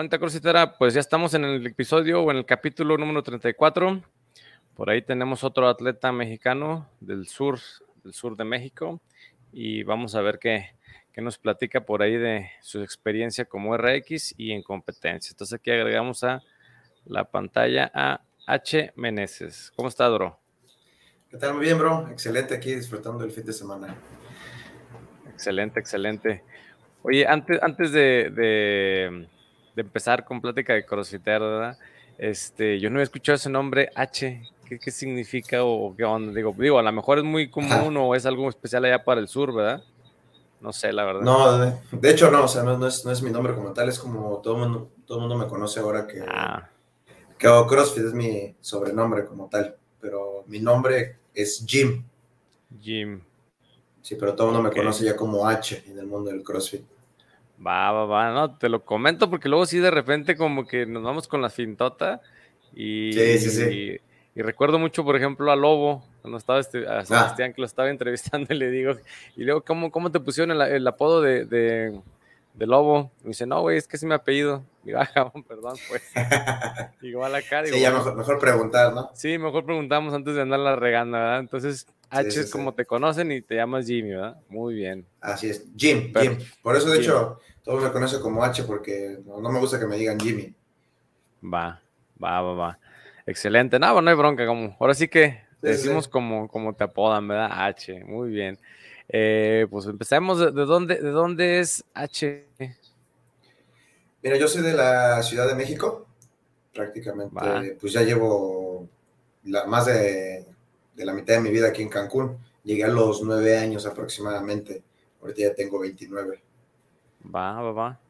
¿Qué tal, bonita crossfitera? Pues ya estamos en el episodio o en el capítulo número 34. Por ahí tenemos otro atleta mexicano del sur, del sur de México. Y vamos a ver qué, qué nos platica por ahí de su experiencia como RX y en competencia. Entonces aquí agregamos a la pantalla a H. Meneses. ¿Cómo está, Dro? ¿Qué tal? Muy bien, bro. Excelente aquí disfrutando el fin de semana. Excelente, excelente. Oye, antes, antes de, de de empezar con plática de crossfiter, ¿verdad? Este, yo no había escuchado ese nombre H. ¿Qué, qué significa o qué onda? Digo, digo, a lo mejor es muy común o es algo especial allá para el sur, ¿verdad? No sé, la verdad. No, de, de hecho no, o sea, no, no, es, no, es, mi nombre como tal, es como todo el mundo, todo mundo me conoce ahora que, ah. que hago CrossFit, es mi sobrenombre como tal, pero mi nombre es Jim. Jim. Sí, pero todo el mundo okay. me conoce ya como H en el mundo del CrossFit. Va, va, va, no, te lo comento porque luego sí de repente como que nos vamos con la fintota y, sí, sí, sí. y, y recuerdo mucho, por ejemplo, a Lobo, cuando estaba este, a Sebastián ah. que lo estaba entrevistando y le digo, y luego, ¿cómo, cómo te pusieron el, el apodo de, de, de, Lobo? Y me dice, no, güey, es que es mi apellido. Digo, ah, perdón, pues. Igual acá. Digo, sí, ya mejor, mejor, preguntar, ¿no? Sí, mejor preguntamos antes de andarla regando, ¿verdad? Entonces, H sí, es como te conocen y te llamas Jimmy, ¿verdad? Muy bien. Así es, Jim, Pero, Jim. Por eso, de Jim. hecho, todos me conocen como H porque no, no, me gusta que me digan Jimmy. Va, va, va, va. Excelente. No, bueno, no hay bronca. Como, ahora sí que decimos. Como, como te apodan, ¿verdad? H. Muy bien. Eh, pues empecemos. De, ¿De dónde, ¿De dónde es H? Mira, yo soy de la Ciudad de México. Prácticamente, Va. pues ya llevo la, más de, de la mitad de mi vida aquí en Cancún. Llegué a los nueve años aproximadamente. Ahorita ya tengo 29. Va, va, va.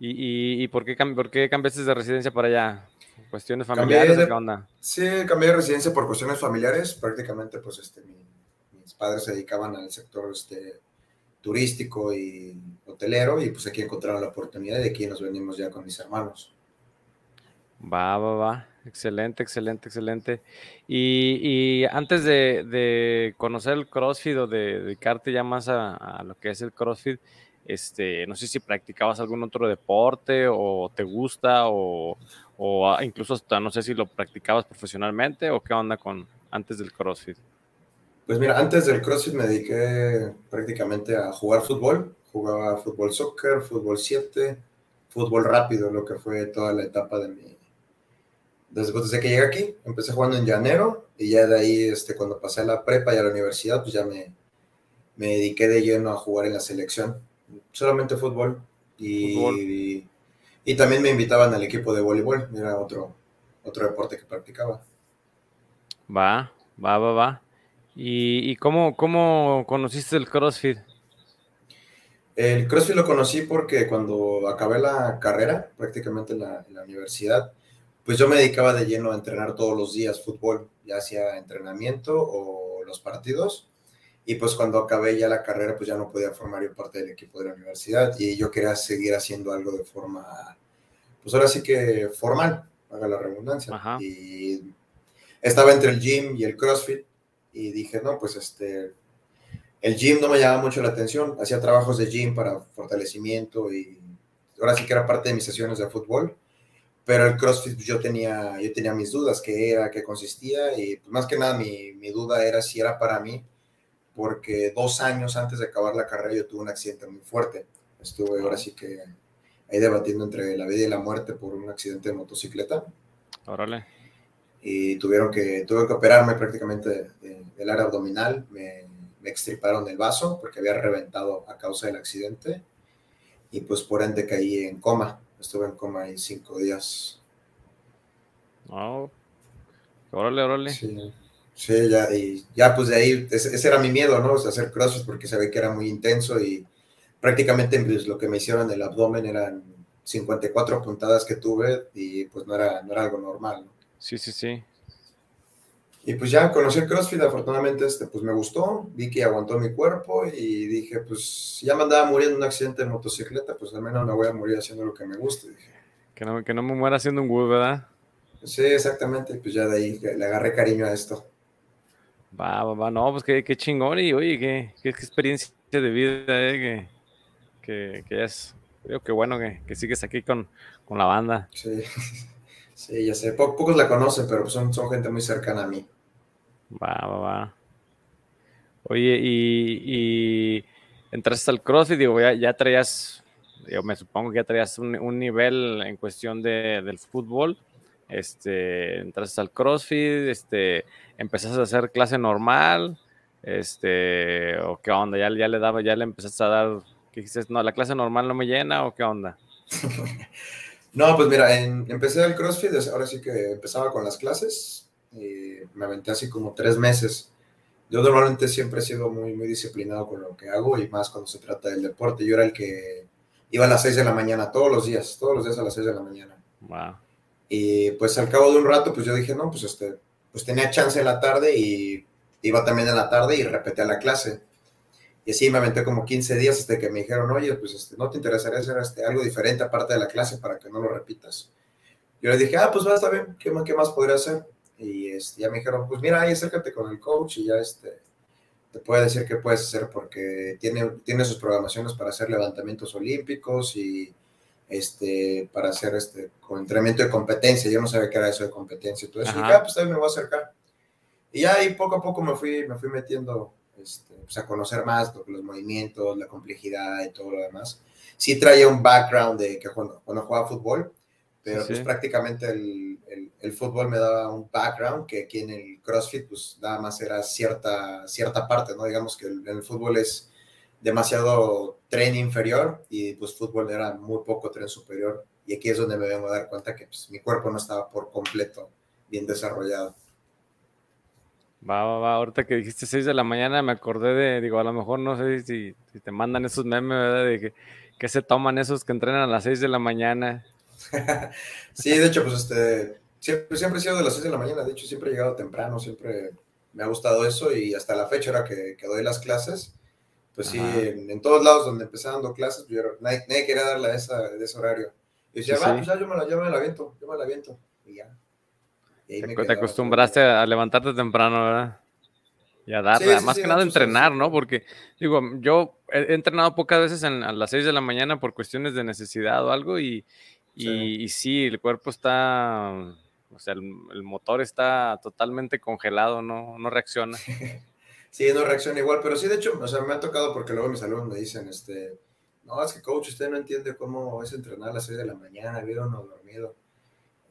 ¿Y, y, y por, qué, por qué cambiaste de residencia para allá? ¿Cuestiones familiares? De, ¿Qué onda? Sí, cambié de residencia por cuestiones familiares. Prácticamente, pues, este, mi, padres se dedicaban al sector este, turístico y hotelero y pues aquí encontraron la oportunidad y aquí nos venimos ya con mis hermanos. Va, va, va. Excelente, excelente, excelente. Y, y antes de, de, conocer el CrossFit o de dedicarte ya más a, a lo que es el CrossFit, este, no sé si practicabas algún otro deporte o te gusta o, o incluso hasta no sé si lo practicabas profesionalmente o qué onda con antes del CrossFit. Pues mira, antes del CrossFit me dediqué prácticamente a jugar fútbol, jugaba fútbol soccer, fútbol 7, fútbol rápido, lo que fue toda la etapa de mi después de que llegué aquí, empecé jugando en llanero y ya de ahí este cuando pasé a la prepa y a la universidad, pues ya me me dediqué de lleno a jugar en la selección solamente fútbol. Y, fútbol. y, y, también me invitaban al equipo de voleibol, era otro, otro deporte que practicaba. Va, va, va, va. ¿Y, y cómo, cómo conociste el CrossFit? El CrossFit lo conocí porque cuando acabé la carrera, prácticamente en la, en la universidad, pues yo me dedicaba de lleno a entrenar todos los días fútbol, ya sea entrenamiento o los partidos y pues cuando acabé ya la carrera, pues ya no podía formar yo parte del equipo de la universidad y yo quería seguir haciendo algo de forma, pues ahora sí que formal, haga la redundancia. Ajá. Y estaba entre el gym y el CrossFit y dije, no, pues este, el gym no me llamaba mucho la atención, hacía trabajos de gym para fortalecimiento y ahora sí que era parte de mis sesiones de fútbol, pero el CrossFit yo tenía, yo tenía mis dudas, qué era, qué consistía y pues más que nada mi, mi duda era si era para mí porque dos años antes de acabar la carrera yo tuve un accidente muy fuerte. Estuve ahora sí que ahí debatiendo entre la vida y la muerte por un accidente de motocicleta. Órale. Y tuvieron que, tuve que operarme prácticamente de, de, del área abdominal. Me, me extirparon el vaso porque había reventado a causa del accidente. Y pues por ende caí en coma. Estuve en coma ahí cinco días. Oh. Órale, órale. Sí. Sí, ya, y ya pues de ahí, ese, ese era mi miedo, ¿no? O sea, hacer crossfit porque sabía que era muy intenso y prácticamente pues, lo que me hicieron en el abdomen eran 54 puntadas que tuve y pues no era, no era algo normal, ¿no? Sí, sí, sí. Y pues ya conocí el CrossFit, afortunadamente este, pues me gustó, vi que aguantó mi cuerpo y dije, pues ya me andaba muriendo en un accidente de motocicleta, pues al menos me voy a morir haciendo lo que me guste. Dije. Que no, que no me muera haciendo un Wood, ¿verdad? Sí, exactamente, pues ya de ahí le agarré cariño a esto. Va, va, va, no, pues qué, qué chingón y oye, qué, qué, qué, experiencia de vida, eh, que, que, que es Creo que bueno que, sigues aquí con, la banda. Sí, sí, ya sé. pocos la conocen, pero son, son gente muy cercana a mí. Va, va, va. Oye, y, entraste al CrossFit, digo, ya, traías, yo me supongo que ya traías un, nivel en cuestión de, del fútbol. Este, entraste al CrossFit, este, empezaste a hacer clase normal, este, o qué onda, ya, ya le daba, ya le empezaste a dar, ¿qué dices? No, la clase normal no me llena, o qué onda. no, pues mira, empecé al CrossFit, ahora sí que empezaba con las clases, y me aventé así como tres meses yo normalmente siempre he sido muy, muy disciplinado con lo que hago y más cuando se trata del deporte. Yo era el que iba a las 6 de la mañana todos los días, todos los días a las 6 de la mañana. Y pues al cabo de un rato, pues yo dije, no, pues este, pues tenía chance en la tarde y iba también en la tarde y repetía la clase. Y así me aventé como 15 días hasta que me dijeron, oye, pues este, ¿no te interesaría hacer este, algo diferente aparte de la clase para que no lo repitas? Yo le dije, ah, pues va, está bien, ¿qué, qué más podría hacer? Y este, ya me dijeron, pues mira, ahí acércate con el coach y ya este, te puede decir qué puedes hacer porque tiene, tiene sus programaciones para hacer levantamientos olímpicos y este, para hacer este, con entrenamiento de competencia. Yo no sabía qué era eso de competencia. Entonces dije, ah, pues ahí me voy a acercar. Y ya ahí poco a poco me fui, me fui metiendo este, pues a conocer más los movimientos, la complejidad y todo lo demás. Sí traía un background de que cuando, cuando jugaba fútbol, pero pues prácticamente el, el, fútbol me daba un background que aquí en el CrossFit pues nada más era cierta, cierta parte, ¿no? Digamos que el, el fútbol es demasiado tren inferior y pues fútbol era muy poco tren superior y aquí es donde me vengo a dar cuenta que pues, mi cuerpo no estaba por completo bien desarrollado. Va, va, va. Ahorita que dijiste 6 de la mañana me acordé de, digo, a lo mejor no sé si, si te mandan esos memes, ¿verdad? De que, que se toman esos que entrenan a las 6 de la mañana sí, de hecho, pues este, siempre, siempre he sido de las 6 de la mañana, de hecho siempre he llegado temprano, siempre me ha gustado eso y hasta la fecha era que, que doy las clases, pues sí, en, todos lados donde empecé dando clases, yo, nadie, quería darle a esa, de ese horario. Y decía, va, pues ya yo me, la, yo me la aviento, yo me la aviento. Y ya. Te, acostumbraste a levantarte temprano, ¿verdad? Y a darle, más que nada entrenar, ¿no? Porque, digo, yo he, entrenado pocas veces en, a las 6 de la mañana por cuestiones de necesidad o algo y, y sí. el cuerpo está, o sea, el, motor está totalmente congelado, no, no reacciona. sí, no reacciona igual, pero sí, de hecho, o sea, me ha tocado porque luego mis alumnos me dicen, este, no, es que coach, usted no entiende cómo es entrenar a las 6 de la mañana, vieron no dormido.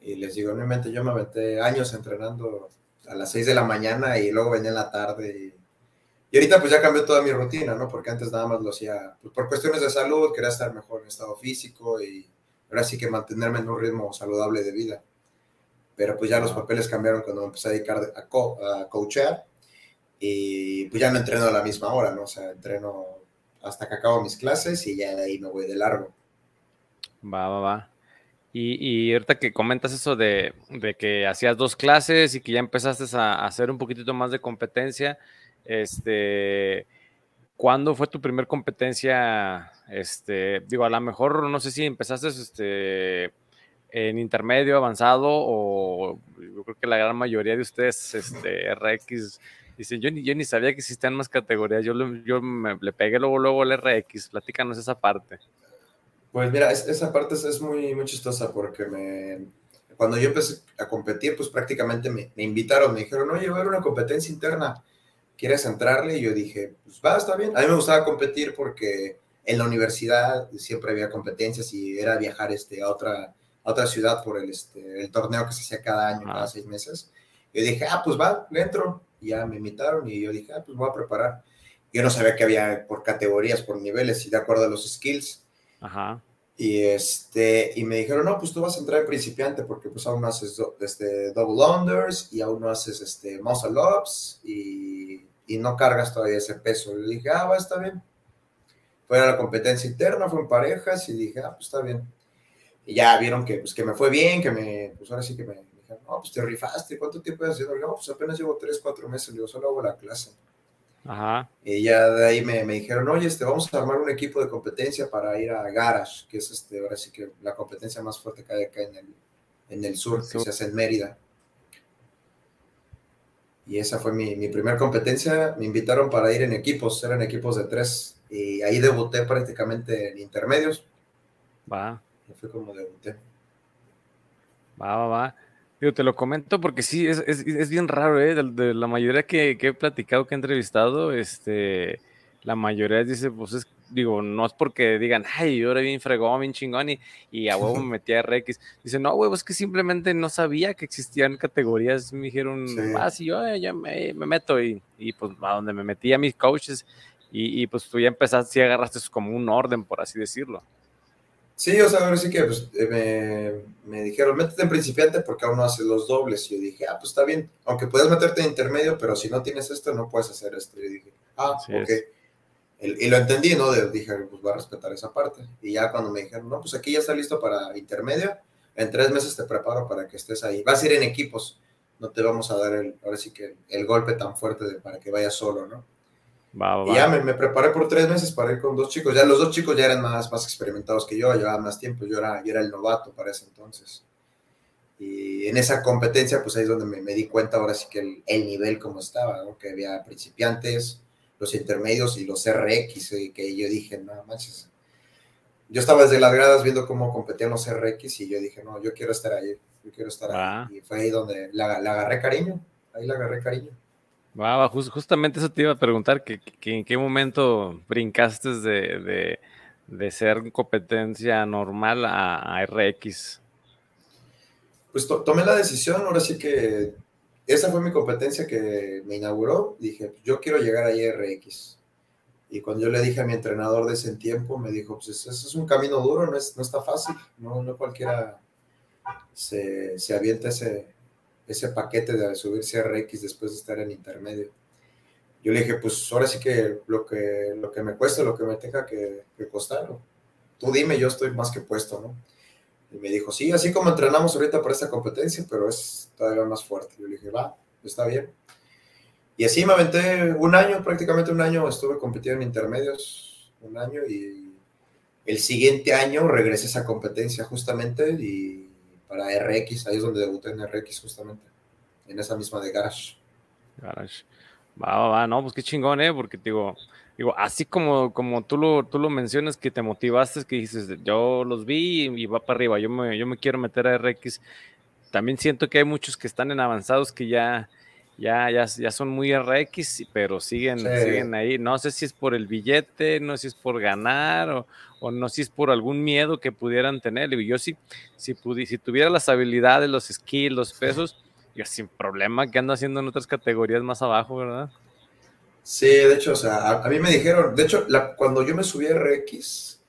Y les digo, mente yo me aventé años entrenando a las 6 de la mañana y luego venía en la tarde. Y, y, ahorita pues ya cambió toda mi rutina, ¿no? Porque antes nada más lo hacía pues, por cuestiones de salud, quería estar mejor en estado físico y ahora sí que mantenerme en un ritmo saludable de vida. Pero pues ya los papeles cambiaron cuando me empecé a dedicar a, a coachear y pues ya no entreno a la misma hora, ¿no? O sea, entreno hasta que acabo mis clases y ya de ahí me voy de largo. Va, va, va. Y, y ahorita que comentas eso de, que hacías dos clases y que ya empezaste a, hacer un poquitito más de competencia, este, ¿cuándo fue tu primer competencia este, digo, a lo mejor no sé si empezaste este, en intermedio, avanzado, o yo creo que la gran mayoría de ustedes, este, RX, dicen, yo ni, yo ni sabía que existían más categorías, yo, me, le pegué luego, luego el RX, platícanos esa parte. Pues mira, esa parte es, muy, muy chistosa porque me, cuando yo empecé a competir, pues prácticamente me, me invitaron, me dijeron, oye, va a haber una competencia interna, ¿quieres entrarle? Y yo dije, pues va, está bien. A mí me gustaba competir porque en la universidad siempre había competencias y era viajar este, a, otra, otra ciudad por el, este, el torneo que se hacía cada año, cada seis meses. Yo dije, ah, pues va, entro. Y ya me invitaron y yo dije, ah, pues voy a preparar. Yo no sabía que había por categorías, por niveles y de acuerdo a los skills. Ajá. Y, este, y me dijeron, no, pues tú vas a entrar en principiante porque pues aún no haces este, double unders y aún no haces este, muscle ups y, y no cargas todavía ese peso. Y dije, ah, va, está bien fue a la competencia interna, fue en parejas y dije, ah, pues está bien. Y ya vieron que, pues, que me fue bien, que me, pues ahora sí que me, dijeron, no, pues te rifaste, ¿cuánto tiempo has haciendo? No, pues apenas llevo 3, 4 meses, digo, solo hago la clase. Ajá. Y ya de ahí me, me, dijeron, oye, este, vamos a armar un equipo de competencia para ir a Garage, que es este, ahora sí que la competencia más fuerte que hay acá en el, en el sur, que se hace en Mérida. Y esa fue mi, mi primera competencia. Me invitaron para ir en equipos, eran equipos de tres. Y ahí debuté prácticamente en intermedios. Va. Fue como debuté. Va, va, va. Digo, te lo comento porque sí, es, es, es bien raro, ¿eh? De, la mayoría que, que, he platicado, que he entrevistado, este, la mayoría dice, pues es, digo, no es porque digan, ay, yo era bien fregón, bien chingón y, y a huevo me metí a RX. Dice, no, huevo, es que simplemente no sabía que existían categorías. Me dijeron, ah, sí, yo ya me, me, meto y, y, pues a donde me metí a mis coaches y, y pues tú ya empezaste, sí agarraste como un orden, por así decirlo. Sí, o sea, ahora sí que pues, eh, me, me, dijeron, métete en principiante porque aún no haces los dobles. Y yo dije, ah, pues está bien, aunque puedes meterte en intermedio, pero si no tienes esto, no puedes hacer esto. Y yo dije, ah, ok. y lo entendí, ¿no? dije, pues voy a respetar esa parte. Y ya cuando me dijeron, no, pues aquí ya está listo para intermedio, en tres meses te preparo para que estés ahí. Vas a ir en equipos, no te vamos a dar el, ahora sí que el golpe tan fuerte de, para que vayas solo, ¿no? Y ya me, preparé por tres meses para ir con dos chicos. Ya los dos chicos ya eran más, más experimentados que yo, llevaban más tiempo. Yo era, yo era el novato para ese entonces. Y en esa competencia, pues ahí es donde me, me di cuenta ahora sí que el, el nivel como estaba, ¿no? que había principiantes, los intermedios y los RX, y que yo dije, no manches. Yo estaba desde las gradas viendo cómo competían los RX y yo dije, no, yo quiero estar ahí, yo quiero estar ahí. Ah. Y fue ahí donde la, la agarré cariño, ahí la agarré cariño. Wow, justamente eso te iba a preguntar, que, en qué momento brincaste de, de, ser competencia normal a, RX. Pues tomé la decisión, ahora sí que esa fue mi competencia que me inauguró. Dije, yo quiero llegar a RX. Y cuando yo le dije a mi entrenador de ese tiempo, me dijo, pues eso es un camino duro, no, es, no está fácil, no, no cualquiera se, se avienta ese, ese paquete de subirse RX después de estar en intermedio. Yo le dije, pues ahora sí que lo que, lo que me cuesta, lo que me tenga que, costar, tú dime, yo estoy más que puesto, ¿no? Y me dijo, sí, así como entrenamos ahorita para esta competencia, pero es todavía más fuerte. Yo le dije, va, está bien. Y así me aventé un año, prácticamente un año, estuve compitiendo en intermedios, un año, y el siguiente año regresé a esa competencia justamente y para RX, ahí es donde debuté en RX justamente, en esa misma de Garage. Garage. Va, va, no, pues qué chingón, ¿eh? Porque digo, digo así como, como tú, lo, tú lo mencionas, que te motivaste, que dices, yo los vi y, va para arriba, yo me, yo me quiero meter a RX. También siento que hay muchos que están en avanzados que ya, ya, ya, ya son muy RX, pero siguen, siguen ahí. No sé si es por el billete, no sé si es por ganar o, o no sé si es por algún miedo que pudieran tener. Y yo sí, si, si tuviera las habilidades, los skills, los pesos, yo sin problema que ando haciendo en otras categorías más abajo, ¿verdad? Sí, de hecho, o sea, a, mí me dijeron, de hecho, la, cuando yo me subí a RX,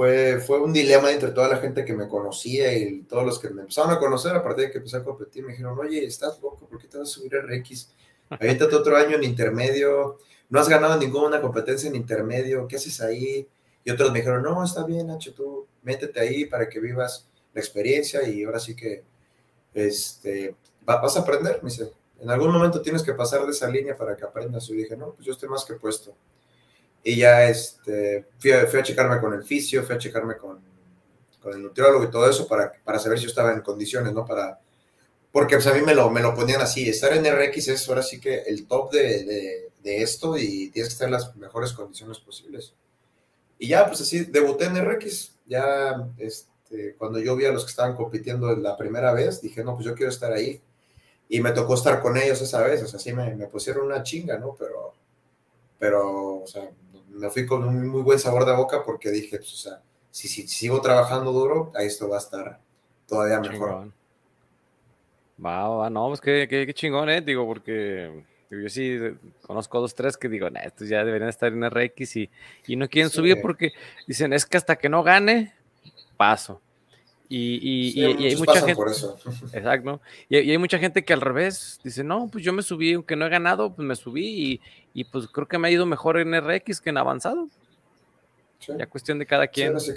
fue, fue un dilema entre toda la gente que me conocía y todos los que me empezaron a conocer a partir de que empecé a competir. Me dijeron, oye, estás loco, ¿por qué te vas a subir a RX? Ahorita otro año en intermedio, no has ganado ninguna competencia en intermedio, ¿qué haces ahí? Y otros me dijeron, no, está bien, Nacho, tú métete ahí para que vivas la experiencia y ahora sí que este, vas a aprender, me dice. En algún momento tienes que pasar de esa línea para que aprendas. Y dije, no, pues yo estoy más que puesto. Y ya este, fui, a, checarme con el fisio, fui a checarme con, con, el nutriólogo y todo eso para, para saber si yo estaba en condiciones, ¿no? Para, porque pues a mí me lo, me lo ponían así. Estar en RX es ahora sí que el top de, de, de esto y tienes que estar en las mejores condiciones posibles. Y ya, pues así, debuté en RX. Ya, este, cuando yo vi a los que estaban compitiendo la primera vez, dije, no, pues yo quiero estar ahí. Y me tocó estar con ellos esa vez, o sea, sí me, me pusieron una chinga, ¿no? Pero, pero, o sea, me fui con un muy buen sabor de boca porque dije, pues, o sea, si, si, sigo trabajando duro, ahí esto va a estar todavía mejor. Va, va, no, pues qué, qué, qué chingón, ¿eh? Digo, porque yo sí conozco dos, tres que digo, estos ya deberían estar en RX y, y no quieren subir porque dicen, es que hasta que no gane, paso. Y, y, hay mucha gente. Por eso. Exacto. Y, hay mucha gente que al revés dice, no, pues yo me subí, aunque no he ganado, pues me subí y, pues creo que me ha ido mejor en RX que en avanzado. Ya cuestión de cada quien. Sí,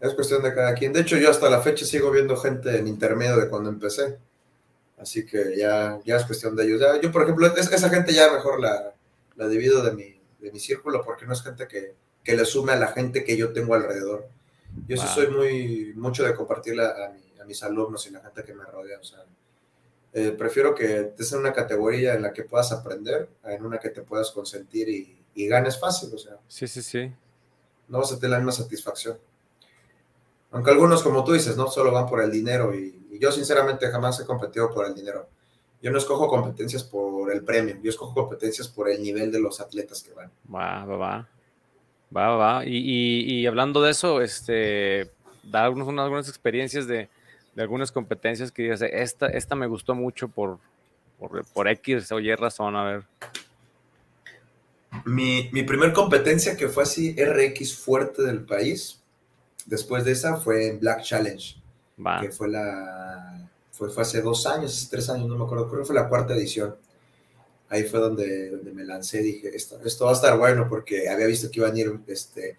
es cuestión de cada quien. De hecho, yo hasta la fecha sigo viendo gente en intermedio de cuando empecé. Así que ya, ya es cuestión de ellos. yo, por ejemplo, esa gente ya mejor la, la divido de mi, de mi círculo porque no es gente que, que, le sume a la gente que yo tengo alrededor. Yo sí soy muy mucho de compartir a, a, mis alumnos y la gente que me rodea. O sea, eh, prefiero que estés en una categoría en la que puedas aprender, en una que te puedas consentir y, y ganes fácil. O sea, sí, sí, sí. No vas a tener la misma satisfacción. Aunque algunos, como tú dices, no solo van por el dinero y, yo sinceramente jamás he competido por el dinero. Yo no escojo competencias por el premio, yo escojo competencias por el nivel de los atletas que van. Va, va, va. Va, va. Y, hablando de eso, este, da algunas, algunas experiencias de, algunas competencias que digas, esta, esta me gustó mucho por, por, por X o Y razón, a ver. Mi, mi primer competencia que fue así RX fuerte del país, después de esa fue Black Challenge, que fue la fue, fue hace dos años, tres años, no me acuerdo, creo que fue la cuarta edición. Ahí fue donde, donde me lancé, dije, esto, esto va a estar bueno porque había visto que iban a ir este,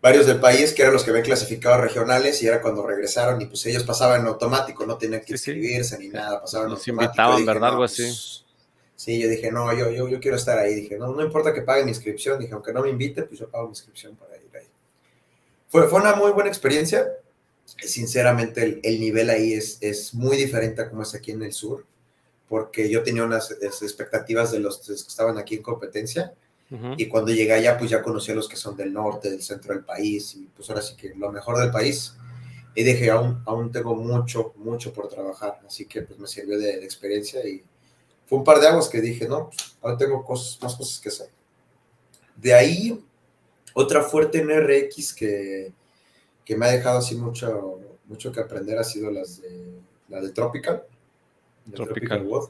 varios del país que eran los que habían clasificado regionales y era cuando regresaron y pues ellos pasaban en automático, no tenían que inscribirse ni nada, pasaban en automático. invitaban, ¿verdad? Algo así. Pues, Sí, yo dije, no, yo, yo, yo quiero estar ahí. Dije, no, no importa que pague mi inscripción. Dije, aunque no me invite, pues yo pago mi inscripción para ir ahí. Fue, fue una muy buena experiencia. Sinceramente, el, el nivel ahí es, es muy diferente a como es aquí en el sur, porque yo tenía unas expectativas de los que estaban aquí en competencia. Y cuando llegué allá, pues ya conocí a los que son del norte, del centro del país, y pues ahora sí que lo mejor del país. Y dije, aún, aún tengo mucho, mucho por trabajar, así que pues me sirvió de, de experiencia y, fue un par de aguas que dije, no, pues, ahora tengo cosas, más cosas que hacer. De ahí, otra fuerte en RX que, que me ha dejado así mucho, mucho que aprender ha sido las de, la de Tropical. Tropical, Wood.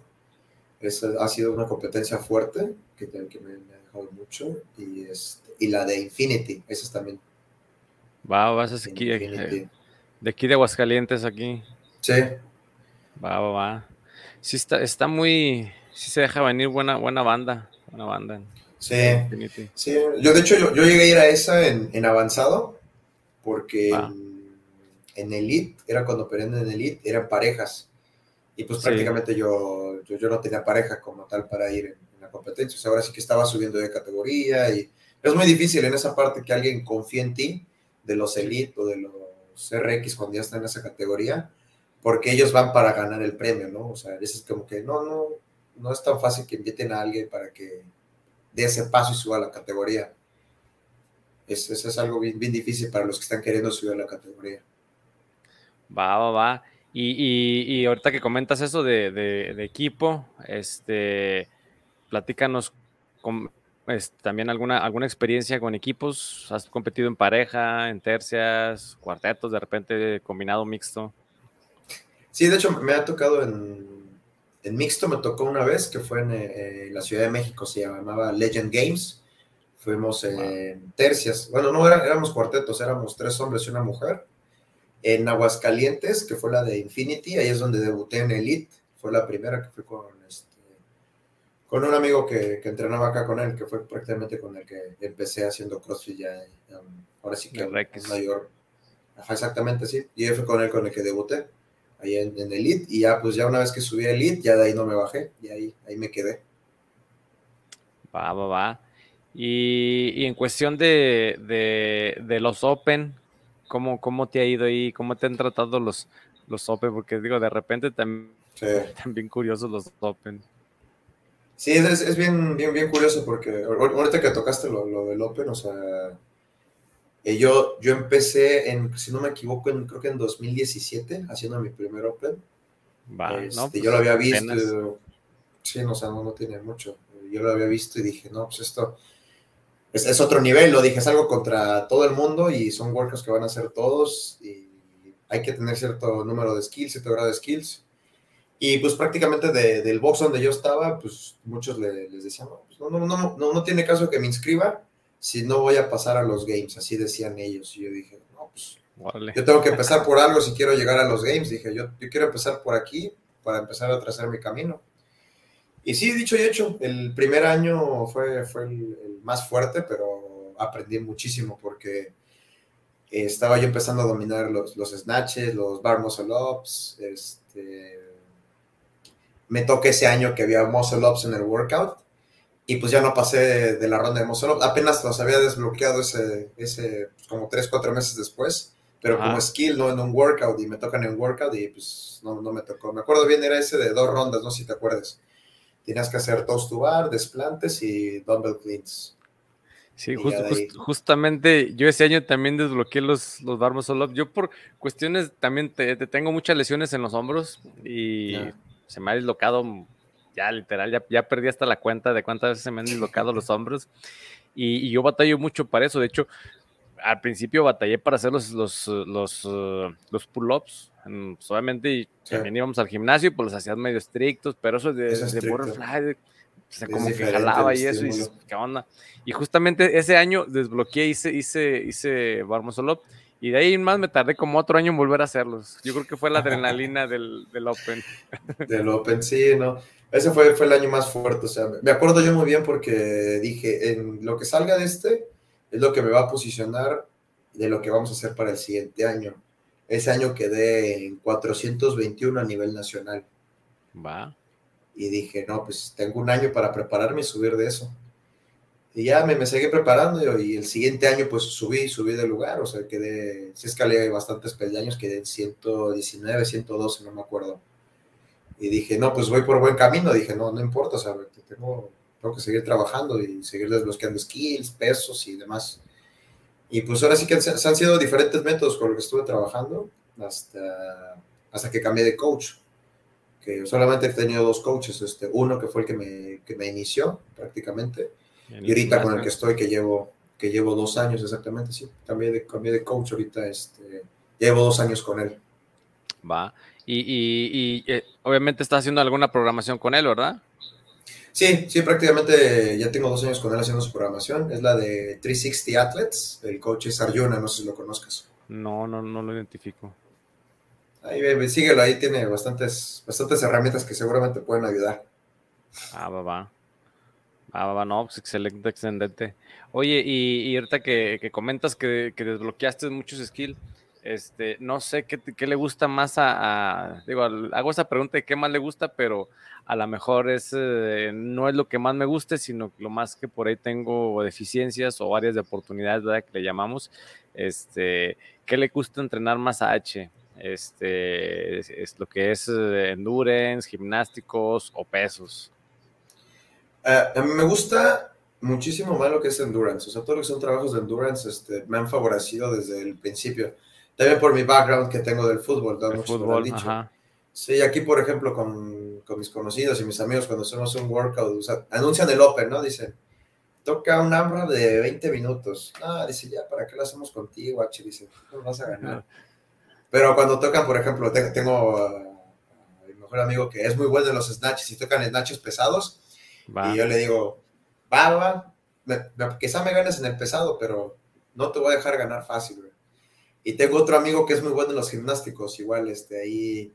Esa ha sido una competencia fuerte que, que me, ha dejado mucho. Y, este, y la de Infinity, esas también. Va, vas a aquí, eh, de aquí de Aguascalientes, aquí. Sí. Va, va, va sí está, está muy, sí se deja venir buena, buena banda, buena banda. Sí, sí. Yo de hecho yo, llegué a ir a esa en, avanzado porque en, Elite, era cuando operé en Elite, eran parejas. Y pues prácticamente yo, yo, no tenía pareja como tal para ir en, la competencia. O sea, ahora sí que estaba subiendo de categoría y es muy difícil en esa parte que alguien confíe en ti, de los Elite o de los RX cuando ya está en esa categoría porque ellos van para ganar el premio, ¿no? O sea, es como que no, no, no es tan fácil que inviten a alguien para que dé ese paso y suba a la categoría. Eso, es algo bien, bien, difícil para los que están queriendo subir a la categoría. Va, va, va. Y, y, ahorita que comentas eso de, de, equipo, este, platícanos con, también alguna, alguna experiencia con equipos. ¿Has competido en pareja, en tercias, cuartetos, de repente combinado mixto? Sí, de hecho me ha tocado en, en mixto, me tocó una vez que fue en, eh, la Ciudad de México, se llamaba Legend Games. Fuimos en tercias, bueno, no éramos cuartetos, éramos tres hombres y una mujer. En Aguascalientes, que fue la de Infinity, ahí es donde debuté en Elite, fue la primera que fue con, este, con un amigo que, que, entrenaba acá con él, que fue prácticamente con el que empecé haciendo CrossFit ya, um, ahora sí que mayor. Ajá, exactamente, sí. Y fue con él con el que debuté ahí en, Elite, y ya pues ya una vez que subí a Elite, ya de ahí no me bajé, y ahí, ahí me quedé. Va, va, va. Y, en cuestión de, de, los Open, ¿cómo, ¿cómo te ha ido ahí? ¿Cómo te han tratado los, los Open? Porque digo, de repente también, también curiosos los Open. Sí, es, es, bien, bien, bien curioso porque ahorita que tocaste lo, lo del Open, o sea, eh, yo, yo empecé, en, si no me equivoco, en, creo que en 2017, haciendo mi primer Open. Este, pues, yo lo había visto. Sí, no, o no, tiene mucho. Yo lo había visto y dije, no, pues esto es, es, otro nivel. Lo dije, es algo contra todo el mundo y son workouts que van a hacer todos y hay que tener cierto número de skills, cierto grado de skills. Y pues prácticamente del box donde yo estaba, pues muchos les decían, pues, no, no, no, no, no tiene caso que me inscriba si no voy a pasar a los games, así decían ellos. Y yo dije, no, pues yo tengo que empezar por algo si quiero llegar a los games. Dije, yo, yo quiero empezar por aquí para empezar a trazar mi camino. Y sí, dicho y hecho, el primer año fue, fue el, más fuerte, pero aprendí muchísimo porque estaba yo empezando a dominar los, los snatches, los bar muscle ups. Este, me toca ese año que había muscle ups en el workout y pues ya no pasé de, la ronda de muscle Apenas los había desbloqueado ese, ese pues, como tres, cuatro meses después, pero como skill, no en un workout, y me tocan en workout y pues no, no me tocó. Me acuerdo bien, era ese de dos rondas, no sé si te acuerdas. Tenías que hacer toast to bar, desplantes y dumbbell cleans. Sí, justamente yo ese año también desbloqueé los, los Bar Up. Yo por cuestiones también te, tengo muchas lesiones en los hombros y se me ha dislocado, ya literal, ya, ya, perdí hasta la cuenta de cuántas veces se me han dislocado los hombros. Y, yo batallo mucho para eso. De hecho, al principio batallé para hacer los, los, los, uh, los pull-ups. Pues, obviamente, y también íbamos al gimnasio y pues los hacías medio estrictos, pero eso de, de butterfly, o sea, como que jalaba y eso, y qué onda. Y justamente ese año desbloqueé, hice, hice, hice Barmosolop, y de ahí más me tardé como otro año en volver a hacerlos. Yo creo que fue la adrenalina del, del, Open. Del Open, sí, ¿no? Ese fue, fue el año más fuerte, o sea, me acuerdo yo muy bien porque dije, en lo que salga de este, es lo que me va a posicionar de lo que vamos a hacer para el siguiente año. Ese año quedé en 421 a nivel nacional. Va y dije, no, pues tengo un año para prepararme y subir de eso. Y ya me, me seguí preparando y, el siguiente año pues subí, subí de lugar, o sea, quedé, sí escalé bastantes peldaños, quedé en 119, 112, no me acuerdo. Y dije, no, pues voy por buen camino, dije, no, no importa, o sea, tengo, tengo que seguir trabajando y seguir desbloqueando skills, pesos y demás. Y pues ahora sí que se, han sido diferentes métodos con los que estuve trabajando hasta, hasta que cambié de coach que solamente he tenido dos coaches, este, uno que fue el que me, que me inició prácticamente, y ahorita con el que estoy, que llevo, que llevo dos años exactamente, sí, cambié de, cambié de coach ahorita, este, llevo dos años con él. Va, y, y, y eh, obviamente estás haciendo alguna programación con él, ¿verdad? Sí, sí, prácticamente ya tengo dos años con él haciendo su programación. Es la de 360 Athletes. El coach es Arjuna, no sé si lo conozcas. No, no, no lo identifico. Ahí síguelo, ahí tiene bastantes, bastantes herramientas que seguramente pueden ayudar. Ah, va, va. Ah, va, no, pues excelente, excelente. Oye, y, ahorita que, comentas que, desbloqueaste muchos skills, este, no sé qué, le gusta más a, digo, hago esa pregunta de qué más le gusta, pero a lo mejor es, eh, no es lo que más me guste, sino lo más que por ahí tengo deficiencias o áreas de oportunidades, ¿verdad? Que le llamamos, este, ¿qué le gusta entrenar más a H? este, es, lo que es eh, endurance, gimnásticos o pesos? Eh, a mí me gusta muchísimo más lo que es endurance. O sea, todo lo que son trabajos de endurance este, me han favorecido desde el principio. También por mi background que tengo del fútbol, el fútbol, dicho. Sí, aquí, por ejemplo, con, con, mis conocidos y mis amigos, cuando hacemos un workout, anuncian el Open, ¿no? Dicen, toca un AMRA de 20 minutos. Ah, dice, ya, ¿para qué lo hacemos contigo, H? Dice, no vas a ganar. Pero cuando tocan, por ejemplo, tengo, a mi mejor amigo que es muy bueno en los snatches y tocan snatches pesados. Y yo le digo, va, va, quizá me ganes en el pesado, pero no te voy a dejar ganar fácil, Y tengo otro amigo que es muy bueno en los gimnásticos, igual, este, ahí,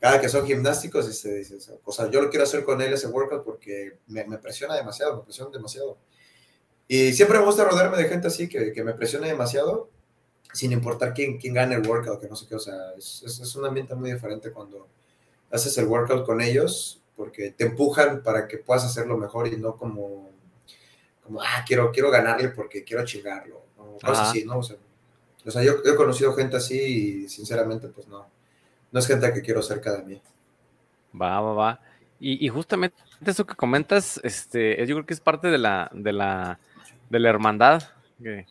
cada que son gimnásticos, este, dices, o sea, yo lo quiero hacer con él ese workout porque me, presiona demasiado, me presiona demasiado. Y siempre me gusta rodearme de gente así que, que me presiona demasiado sin importar quién, quién gane el workout, que no sé qué, o sea, es, es, un ambiente muy diferente cuando haces el workout con ellos, porque te empujan para que puedas hacerlo mejor y no como, como ah, quiero, quiero ganarle porque quiero chingarlo, o cosas así, ¿no? O sea, o sea yo, he conocido gente así y sinceramente, pues no, no es gente que quiero cerca de mí. Va, va, va. Y, justamente eso que comentas, este, yo creo que es parte de la, de la, de la hermandad,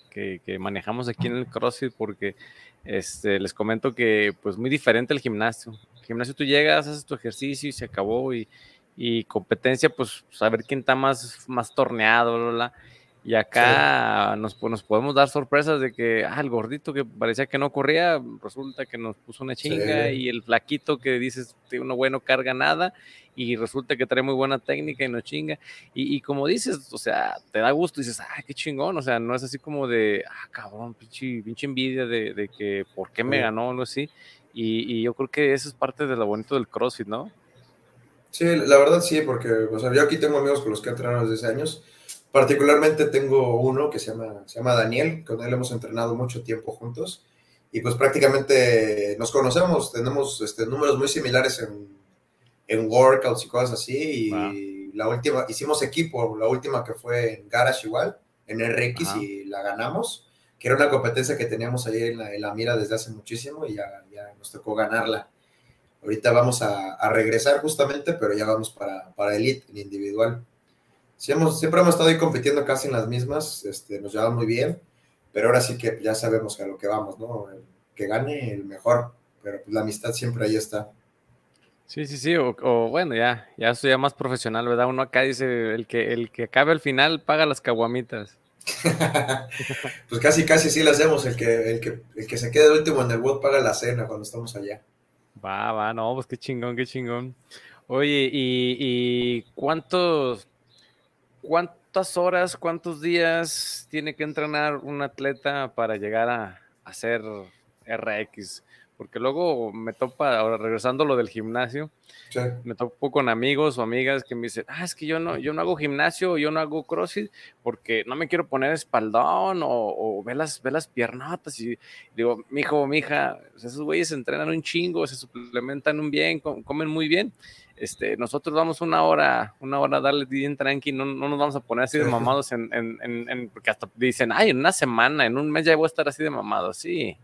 que, manejamos aquí en el CrossFit porque este, les comento que pues muy diferente el gimnasio. El gimnasio tú llegas, haces tu ejercicio y se acabó y, y competencia pues saber quién está más, más torneado, bla, y acá nos, nos, podemos dar sorpresas de que ah, el gordito que parecía que no corría, resulta que nos puso una chinga, y el flaquito que dices, uno bueno carga nada, y resulta que trae muy buena técnica y no chinga. Y, como dices, o sea, te da gusto, dices, ah, qué chingón, o sea, no es así como de, ah, cabrón, pinche, pinche envidia de, de, que por qué me ganó, no así. Y, y, yo creo que eso es parte de lo bonito del CrossFit, ¿no? Sí, la verdad sí, porque o sea, yo aquí tengo amigos con los que he entrenado desde hace años Particularmente tengo uno que se llama, se llama Daniel, con él hemos entrenado mucho tiempo juntos y pues prácticamente nos conocemos, tenemos este, números muy similares en, en workouts y cosas así y la última, hicimos equipo, la última que fue en Garage igual, en RX y la ganamos, que era una competencia que teníamos ahí en la, mira desde hace muchísimo y ya, ya, nos tocó ganarla. Ahorita vamos a, a, regresar justamente, pero ya vamos para, para Elite, en individual. Siempre hemos estado ahí compitiendo casi en las mismas, este, nos llevamos muy bien, pero ahora sí que ya sabemos a lo que vamos, ¿no? El que gane el mejor, pero pues la amistad siempre ahí está. Sí, sí, sí, o, bueno, ya, ya soy ya más profesional, ¿verdad? Uno acá dice, el que, el que acabe al final paga las caguamitas. pues casi, casi sí lo hacemos, el que, el que, el que se quede último en el bot paga la cena cuando estamos allá. Va, va, no, pues qué chingón, qué chingón. Oye, ¿y, cuántos, cuántas horas, cuántos días tiene que entrenar un atleta para llegar a, a ser RX? porque luego me topa, ahora regresando lo del gimnasio, me topo con amigos o amigas que me dicen, ah, es que yo no, yo no hago gimnasio, yo no hago crossfit porque no me quiero poner espaldón o, o ve, las, ve las piernotas y digo, mi hijo, mi hija, esos güeyes entrenan un chingo, se suplementan un bien, comen muy bien. Este, nosotros vamos una hora, una hora a darle bien tranqui, no, no nos vamos a poner así de mamados en, en, en, porque hasta dicen, ay, en una semana, en un mes ya voy a estar así de mamado, sí,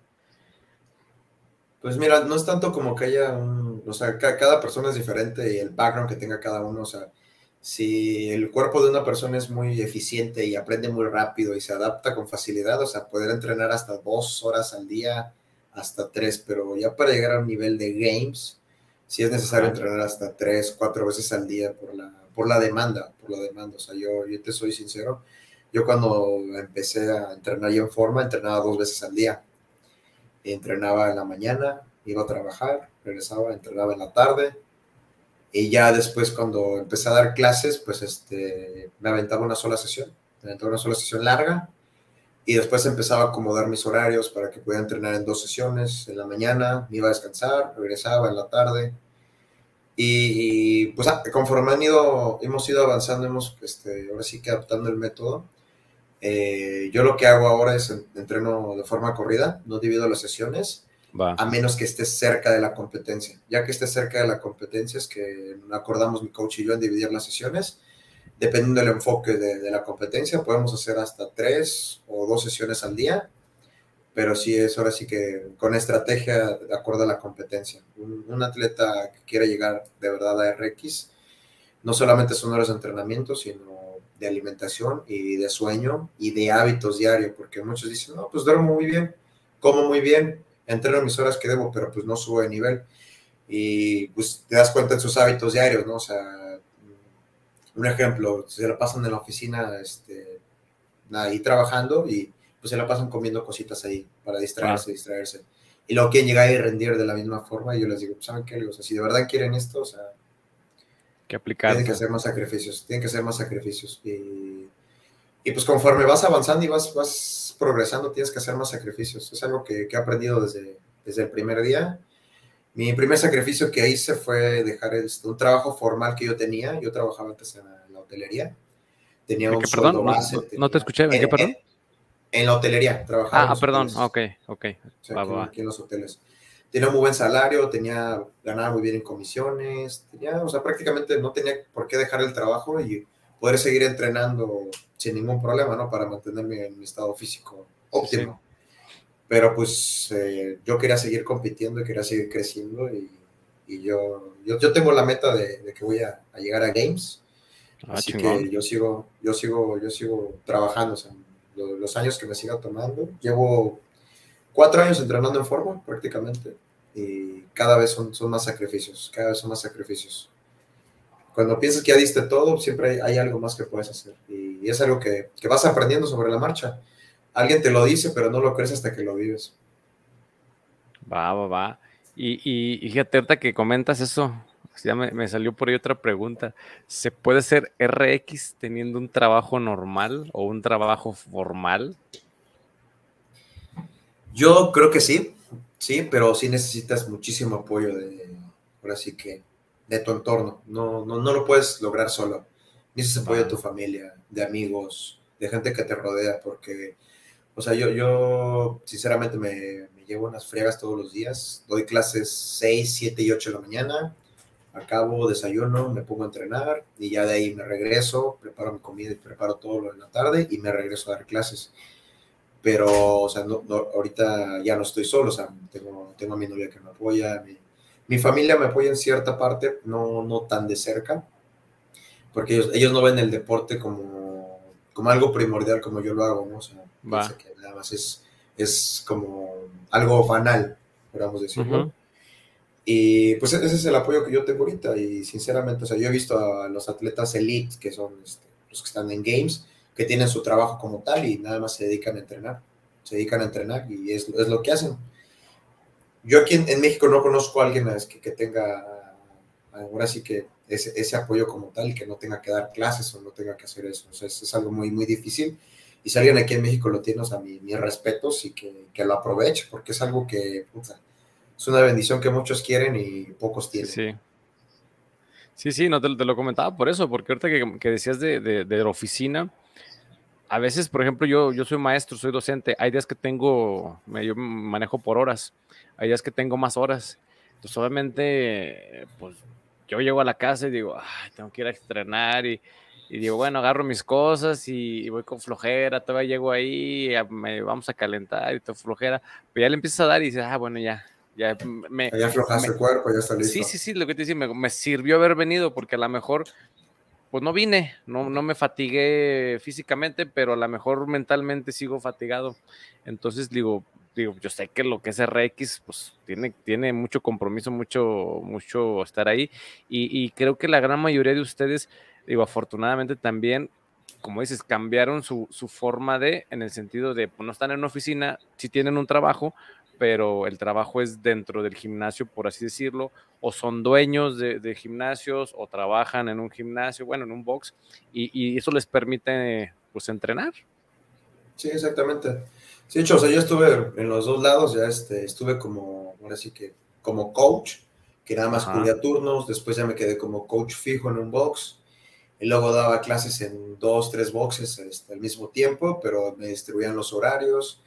pues mira, no es tanto como que haya un, o sea, cada persona es diferente y el background que tenga cada uno, o sea, si el cuerpo de una persona es muy eficiente y aprende muy rápido y se adapta con facilidad, o sea, poder entrenar hasta dos horas al día, hasta tres, pero ya para llegar a un nivel de games, sí es necesario entrenar hasta tres, cuatro veces al día por la, por la demanda, por la demanda, o sea, yo, yo te soy sincero, yo cuando empecé a entrenar yo en forma, entrenaba dos veces al día. Entrenaba en la mañana, iba a trabajar, regresaba, entrenaba en la tarde. Y ya después cuando empecé a dar clases, pues este, me aventaba una sola sesión, me aventaba una sola sesión larga y después empezaba a acomodar mis horarios para que pudiera entrenar en dos sesiones, en la mañana, me iba a descansar, regresaba en la tarde. Y, pues ah, conforme han ido, hemos ido avanzando, hemos este, ahora sí que adaptando el método, eh, yo lo que hago ahora es entreno de forma corrida, no divido las sesiones, a menos que esté cerca de la competencia. Ya que esté cerca de la competencia es que acordamos mi coach y yo en dividir las sesiones. Dependiendo del enfoque de, la competencia, podemos hacer hasta tres o dos sesiones al día, pero sí es ahora sí que con estrategia de acuerdo a la competencia. Un, un atleta que quiere llegar de verdad a RX, no solamente son horas de entrenamiento, sino de alimentación y de sueño y de hábitos diarios, porque muchos dicen, no, pues duermo muy bien, como muy bien, entreno mis horas que debo, pero pues no subo de nivel. Y pues te das cuenta en sus hábitos diarios, ¿no? O sea, un ejemplo, se la pasan en la oficina, este, ahí trabajando y pues se la pasan comiendo cositas ahí para distraerse, distraerse. Y luego quieren llegar y rendir de la misma forma y yo les digo, pues, ¿saben qué? O sea, si de verdad quieren esto, o sea, que aplicar. Tienen que hacer más sacrificios, tienen que hacer más sacrificios. Y, y, pues conforme vas avanzando y vas, vas progresando, tienes que hacer más sacrificios. Es algo que, que he aprendido desde, desde el primer día. Mi primer sacrificio que hice fue dejar un trabajo formal que yo tenía. Yo trabajaba antes en la, hotelería. Tenía un sueldo base. No, te escuché, ¿en, qué, perdón? En, la hotelería, trabajaba. Ah, perdón, ok, ok. aquí, en los hoteles tenía muy buen salario, tenía, ganaba muy bien en comisiones, tenía, o sea, prácticamente no tenía por qué dejar el trabajo y poder seguir entrenando sin ningún problema, ¿no? Para mantenerme en mi estado físico óptimo. Pero pues eh, yo quería seguir compitiendo y quería seguir creciendo y, y yo, yo, yo, tengo la meta de, de que voy a, a, llegar a Games. Ah, así que yo sigo, yo sigo, yo sigo trabajando, o sea, los, los años que me siga tomando. Llevo cuatro años entrenando en forma prácticamente y cada vez son, son más sacrificios, cada vez son más sacrificios. Cuando piensas que ya diste todo, siempre hay, algo más que puedes hacer y, es algo que, que, vas aprendiendo sobre la marcha. Alguien te lo dice, pero no lo crees hasta que lo vives. Va, va, va. Y, y, fíjate, ahorita que comentas eso, ya me, me, salió por ahí otra pregunta. ¿Se puede ser RX teniendo un trabajo normal o un trabajo formal? Yo creo que sí, sí, pero sí necesitas muchísimo apoyo de, ahora sí que, de tu entorno. No, no, no lo puedes lograr solo. Necesitas apoyo de tu familia, de amigos, de gente que te rodea, porque, o sea, yo, yo sinceramente me, llevo unas friegas todos los días. Doy clases 6, 7 y 8 de la mañana. Acabo, desayuno, me pongo a entrenar y ya de ahí me regreso, preparo mi comida y preparo todo lo de la tarde y me regreso a dar clases pero, o sea, no, ahorita ya no estoy solo, o sea, tengo, tengo a mi novia que me apoya, mi, mi, familia me apoya en cierta parte, no, no tan de cerca, porque ellos, ellos no ven el deporte como, como algo primordial como yo lo hago, ¿no? O sea, que nada más es, es como algo banal, podríamos decirlo. Y pues ese es el apoyo que yo tengo ahorita y sinceramente, o sea, yo he visto a los atletas elite, que son este, los que están en games, que tienen su trabajo como tal y nada más se dedican a entrenar, se dedican a entrenar y es, es lo que hacen. Yo aquí en, México no conozco a alguien que, que tenga, ahora sí que ese, ese, apoyo como tal, que no tenga que dar clases o no tenga que hacer eso. O sea, es, es algo muy, muy difícil. Y si alguien aquí en México lo tiene, o sea, mis respetos y que, que, lo aproveche, porque es algo que es una bendición que muchos quieren y pocos tienen. Sí. Sí, sí, no te, lo comentaba por eso, porque ahorita que, que decías de, de, de, la oficina, a veces, por ejemplo, yo, yo soy maestro, soy docente, hay días que tengo, yo manejo por horas, hay días que tengo más horas. Entonces, obviamente, pues yo llego a la casa y digo, ay, tengo que ir a estrenar y, y digo, bueno, agarro mis cosas y, voy con flojera, todavía llego ahí, me, vamos a calentar y todo flojera, pero ya le empiezas a dar y dices, ah, bueno, ya, ya me... Ya aflojaste el cuerpo, ya está listo. Sí, sí, sí, lo que te decía, me, me, sirvió haber venido porque a lo mejor, pues no vine, no, no me fatigué físicamente, pero a lo mejor mentalmente sigo fatigado. Entonces digo, digo, yo sé que lo que es RX, pues tiene, tiene mucho compromiso, mucho, mucho estar ahí. Y, y creo que la gran mayoría de ustedes, digo, afortunadamente también como dices, cambiaron su, su, forma de, en el sentido de, pues no están en una oficina, sí tienen un trabajo, pero el trabajo es dentro del gimnasio, por así decirlo, o son dueños de, de gimnasios o trabajan en un gimnasio, bueno, en un box, y, y, eso les permite, pues, entrenar. Sí, exactamente. Sí, hecho, o sea, yo estuve en los dos lados, ya este, estuve como, ahora sí que, como coach, que nada más cubría turnos, después ya me quedé como coach fijo en un box, y luego daba clases en dos, tres boxes este, al mismo tiempo, pero me distribuían los horarios,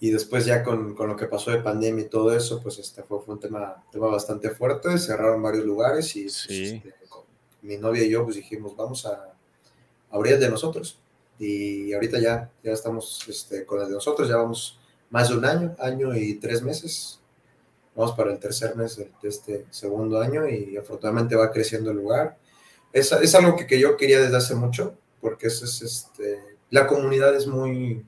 y después ya con, con, lo que pasó de pandemia y todo eso, pues este fue, fue un tema, tema bastante fuerte, cerraron varios lugares y pues, este, mi novia y yo pues dijimos, vamos a abrir de nosotros. Y ahorita ya, ya estamos este, con el de nosotros, ya vamos más de un año, año y tres meses. Vamos para el tercer mes de este segundo año y afortunadamente va creciendo el lugar. Es, es algo que, que, yo quería desde hace mucho, porque es, es este, la comunidad es muy,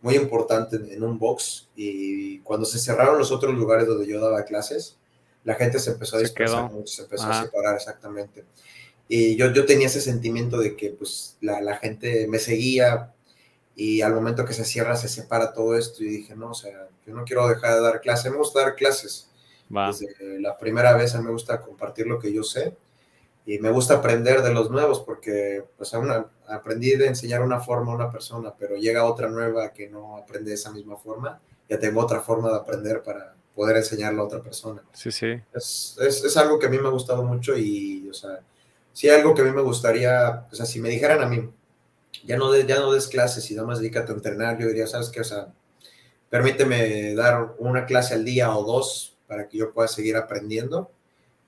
muy importante en, un box y cuando se cerraron los otros lugares donde yo daba clases, la gente se empezó a dispersar mucho, se empezó a separar exactamente. Y yo, yo tenía ese sentimiento de que pues la, la, gente me seguía y al momento que se cierra se separa todo esto y dije, no, o sea, yo no quiero dejar de dar clases, me gusta dar clases. Desde la primera vez a mí me gusta compartir lo que yo sé y me gusta aprender de los nuevos porque pues una, aprendí de enseñar una forma a una persona, pero llega otra nueva que no aprende de esa misma forma, ya tengo otra forma de aprender para poder enseñarla a otra persona. Sí, sí. Es, es, es algo que a mí me ha gustado mucho y, o sea, sí algo que a mí me gustaría, o sea, si me dijeran a mí, ya no, de, ya no des clases y nada más dedícate a entrenar, yo diría, ¿sabes qué? O sea, permíteme dar una clase al día o dos para que yo pueda seguir aprendiendo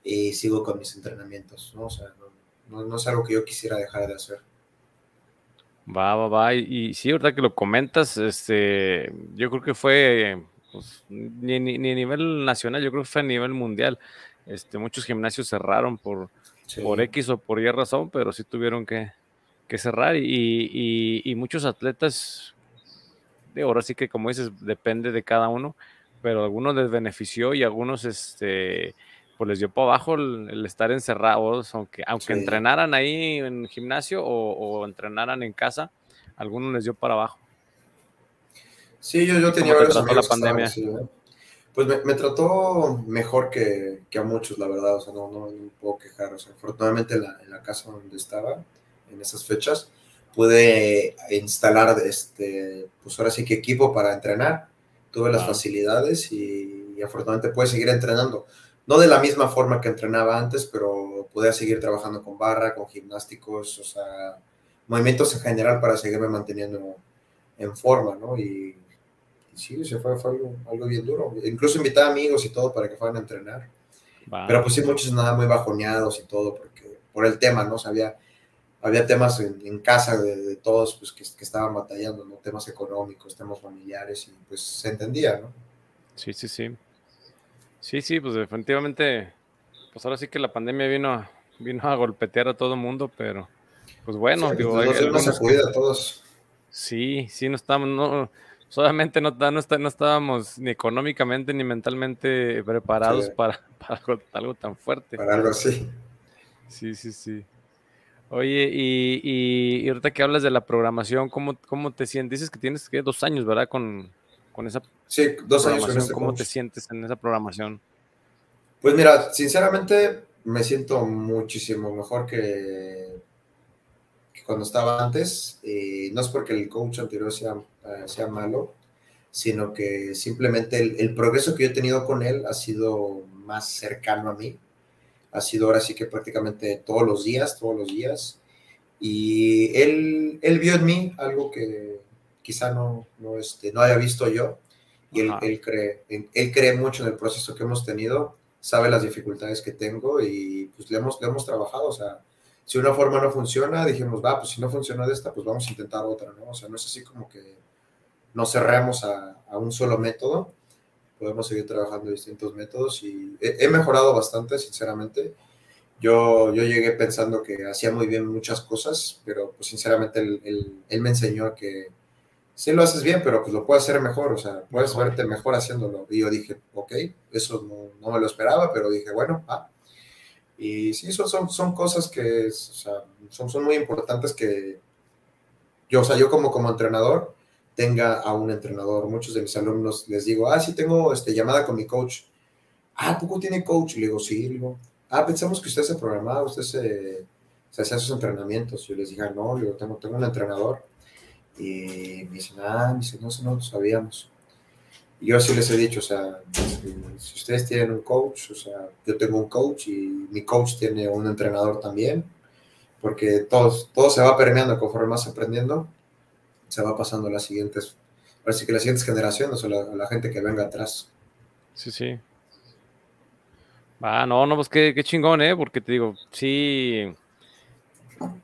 y sigo con mis entrenamientos, ¿no? O sea, no, no, no es algo que yo quisiera dejar de hacer. Va, va, va. Y, y, sí, verdad que lo comentas, este, yo creo que fue pues, ni, ni, ni, a nivel nacional, yo creo que fue a nivel mundial. Este, muchos gimnasios cerraron por, sí. por X o por Y razón, pero sí tuvieron que, que cerrar. Y, y, y, muchos atletas, de ahora sí que como dices, depende de cada uno, pero algunos les benefició y algunos, este, pues les dio para abajo el, el estar encerrados, aunque, aunque sí. entrenaran ahí en el gimnasio o, o, entrenaran en casa, algunos les dio para abajo. Sí, yo, yo tenía varios amigos la pandemia? Pues me, me, trató mejor que, que, a muchos, la verdad, o sea, no, no, no puedo quejar, o sea, afortunadamente en la, en la, casa donde estaba, en esas fechas, pude instalar, este, pues ahora sí que equipo para entrenar, tuve las ah. facilidades y, y afortunadamente pude seguir entrenando no de la misma forma que entrenaba antes, pero podía seguir trabajando con barra, con gimnásticos, o sea, movimientos en general para seguirme manteniendo en forma, ¿no? Y, y sí, se fue, fue algo, algo, bien duro. Incluso invité a amigos y todo para que fueran a entrenar. Wow. Pero pues sí, muchos nada muy bajoneados y todo, porque por el tema, ¿no? O sea, había, había temas en, en casa de, de, todos pues, que, que estaban batallando, ¿no? Temas económicos, temas familiares, y pues se entendía, ¿no? Sí, sí, sí. Sí, sí, pues definitivamente, pues ahora sí que la pandemia vino a, vino a golpetear a todo el mundo, pero pues bueno, digo, a todos. Sí, sí, no estamos, no, solamente no, no, no, estábamos ni económicamente ni mentalmente preparados para, para, algo tan fuerte. Para algo así. Sí, sí, sí. Oye, y, y, ahorita que hablas de la programación, ¿cómo, cómo te sientes? Dices que tienes que dos años, ¿verdad? Con, con esa sí, dos años este ¿Cómo te sientes en esa programación? Pues mira, sinceramente me siento muchísimo mejor que, cuando estaba antes. y no es porque el coach anterior sea, eh, sea malo, sino que simplemente el, el, progreso que yo he tenido con él ha sido más cercano a mí. Ha sido ahora sí que prácticamente todos los días, todos los días. Y él, él vio en mí algo que quizá no, no, este, no haya visto yo. Y él, él, cree, él cree mucho en el proceso que hemos tenido sabe las dificultades que tengo y pues le hemos, le hemos trabajado, o sea, si una forma no funciona, dijimos, va, pues si no funciona de esta, pues vamos a intentar otra, ¿no? O sea, no es así como que nos cerremos a, a un solo método, podemos seguir trabajando distintos métodos y he, mejorado bastante, sinceramente. Yo, yo llegué pensando que hacía muy bien muchas cosas, pero pues sinceramente él, él, él me enseñó que sí lo haces bien, pero pues lo puedes hacer mejor, o sea, puedes verte mejor haciéndolo. Y yo dije, ok, eso no, me lo esperaba, pero dije, bueno, ah. Y sí, son, son, son cosas que o sea, son, son muy importantes que yo, o sea, yo como, como entrenador tenga a un entrenador. Muchos de mis alumnos les digo, ah, sí, tengo este, llamada con mi coach. Ah, ¿poco tiene coach? Le digo, sí, le digo, ah, pensamos que usted se programaba, usted se, se hacía sus entrenamientos. Yo les dije, ah, no, le digo, tengo, tengo un entrenador y me dicen, ah, me dicen, no, no lo sabíamos. Y yo así les he dicho, o sea, si ustedes tienen un coach, o sea, yo tengo un coach y mi coach tiene un entrenador también, porque todo, todo se va permeando conforme más aprendiendo, se va pasando a las siguientes, parece que las siguientes generaciones o la, la gente que venga atrás. Sí, sí. Ah, no, no, pues qué, qué chingón, ¿eh? Porque te digo, sí,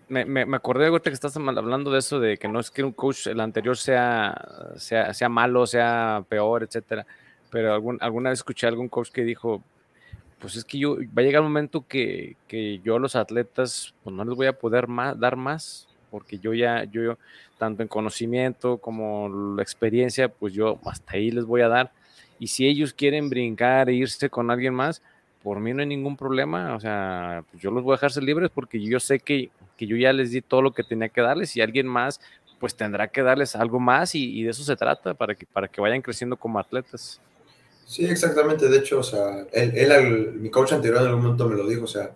me, me, acordé ahorita que estás hablando de eso, de que no es que un coach, el anterior sea, sea, sea malo, sea peor, etcétera. Pero algún, alguna vez escuché a algún coach que dijo, pues es que yo, va a llegar un momento que, que yo a los atletas, pues no les voy a poder más, dar más, porque yo ya, yo, tanto en conocimiento como la experiencia, pues yo hasta ahí les voy a dar. Y si ellos quieren brincar e irse con alguien más, por mí no hay ningún problema, o sea, pues yo los voy a dejarse libres porque yo sé que, que, yo ya les di todo lo que tenía que darles y alguien más pues tendrá que darles algo más y, de eso se trata para que, para que vayan creciendo como atletas. Sí, exactamente, de hecho, o sea, él, mi coach anterior en algún momento me lo dijo, o sea,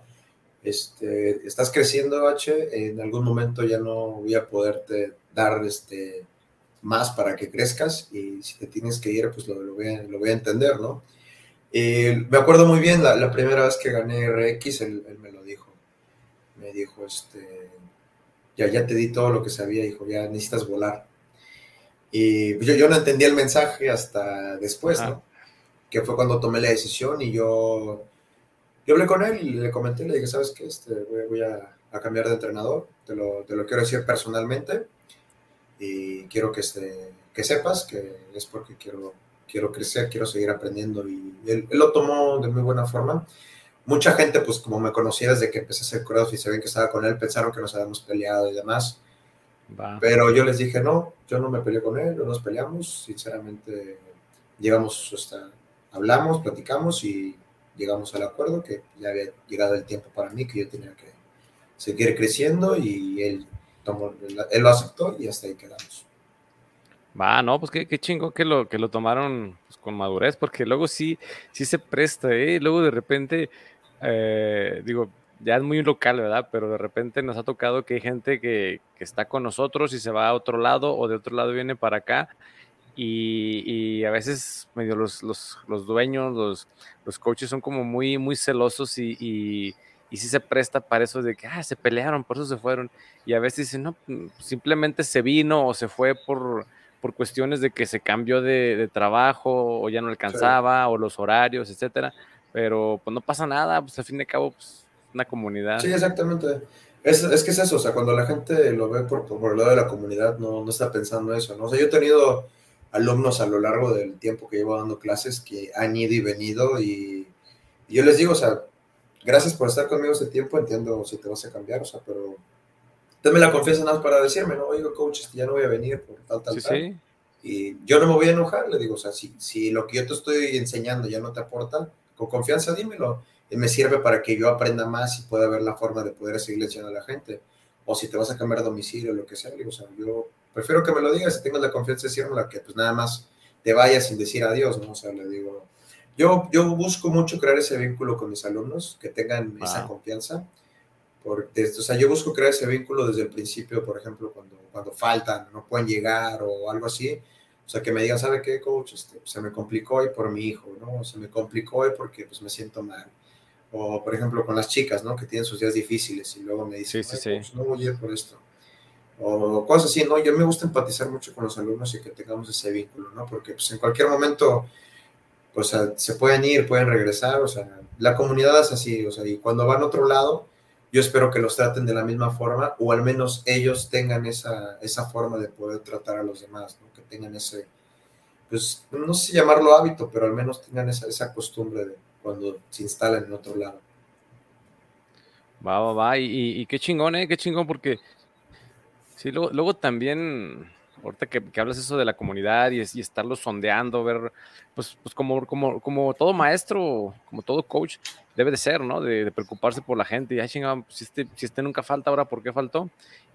este, estás creciendo, H, en algún momento ya no voy a poderte dar este, más para que crezcas y si te tienes que ir, pues lo, voy, a, lo voy a entender, ¿no? Me acuerdo muy bien, la, primera vez que gané RX, él, me lo dijo. Me dijo, este, ya, ya te di todo lo que sabía, dijo, ya necesitas volar. Y yo, yo no entendía el mensaje hasta después, ¿no? Que fue cuando tomé la decisión y yo, yo hablé con él y le comenté, le dije, ¿sabes qué? Este, voy, a, a, cambiar de entrenador, te lo, te lo, quiero decir personalmente y quiero que, este, que sepas que es porque quiero quiero crecer, quiero seguir aprendiendo y él, lo tomó de muy buena forma. Mucha gente, pues como me conocía desde que empecé a hacer CrossFit, se ven que estaba con él, pensaron que nos habíamos peleado y demás. Pero yo les dije, no, yo no me peleé con él, no nos peleamos, sinceramente llegamos hasta, hablamos, platicamos y llegamos al acuerdo que ya había llegado el tiempo para mí, que yo tenía que seguir creciendo y él, tomó, él lo aceptó y hasta ahí quedamos. Va, no, pues qué, qué chingo que lo, que lo tomaron pues, con madurez, porque luego sí, sí se presta, ¿eh? Luego de repente, eh, digo, ya es muy local, ¿verdad? Pero de repente nos ha tocado que hay gente que, que, está con nosotros y se va a otro lado o de otro lado viene para acá. Y, y a veces medio los, los, los, dueños, los, los coaches son como muy, muy celosos y, y, y sí se presta para eso de que ah, se pelearon, por eso se fueron. Y a veces dicen, no, simplemente se vino o se fue por por cuestiones de que se cambió de, trabajo o ya no alcanzaba o los horarios, etcétera. Pero pues no pasa nada, pues al fin y al cabo, pues una comunidad. Sí, exactamente. Es, es que es eso, o sea, cuando la gente lo ve por, por el lado de la comunidad, no, no está pensando eso, ¿no? O sea, yo he tenido alumnos a lo largo del tiempo que llevo dando clases que han ido y venido y, y yo les digo, o sea, gracias por estar conmigo este tiempo, entiendo si te vas a cambiar, o sea, pero dame la confianza nada más para decirme, no, oigo, coach, ya no voy a venir por tal, tal, tal. Y yo no me voy a enojar, le digo, o sea, si, si lo que yo te estoy enseñando ya no te aporta, con confianza dímelo. Y me sirve para que yo aprenda más y pueda ver la forma de poder seguir enseñando a la gente. O si te vas a cambiar de domicilio, lo que sea, digo, o sea, yo prefiero que me lo digas y tengas la confianza de decirme que pues nada más te vayas sin decir adiós, ¿no? O sea, le digo, yo, yo busco mucho crear ese vínculo con mis alumnos, que tengan esa confianza. Porque, o sea, yo busco crear ese vínculo desde el principio, por ejemplo, cuando, cuando faltan, no pueden llegar o algo así. O sea, que me digan, ¿sabe qué, coach? Este, se me complicó hoy por mi hijo, ¿no? Se me complicó hoy porque pues, me siento mal. O, por ejemplo, con las chicas, ¿no? Que tienen sus días difíciles y luego me dicen, sí, sí, sí. no voy a ir por esto. O cosas así, ¿no? Yo me gusta empatizar mucho con los alumnos y que tengamos ese vínculo, ¿no? Porque pues, en cualquier momento, pues se pueden ir, pueden regresar, o sea, la comunidad es así, o sea, y cuando van a otro lado, yo espero que los traten de la misma forma o al menos ellos tengan esa, esa forma de poder tratar a los demás, ¿no? que tengan ese, pues no sé llamarlo hábito, pero al menos tengan esa, esa costumbre de cuando se instalan en otro lado. Va, va, va, y, y, qué chingón, ¿eh? Qué chingón, porque sí, luego, luego también ahorita que, hablas eso de la comunidad y, y, estarlo sondeando, ver, pues, pues como, como, como todo maestro, como todo coach, debe de ser, ¿no? De, preocuparse por la gente. Y, ay, chingada, pues, si, este, si este nunca falta, ahora, ¿por qué faltó?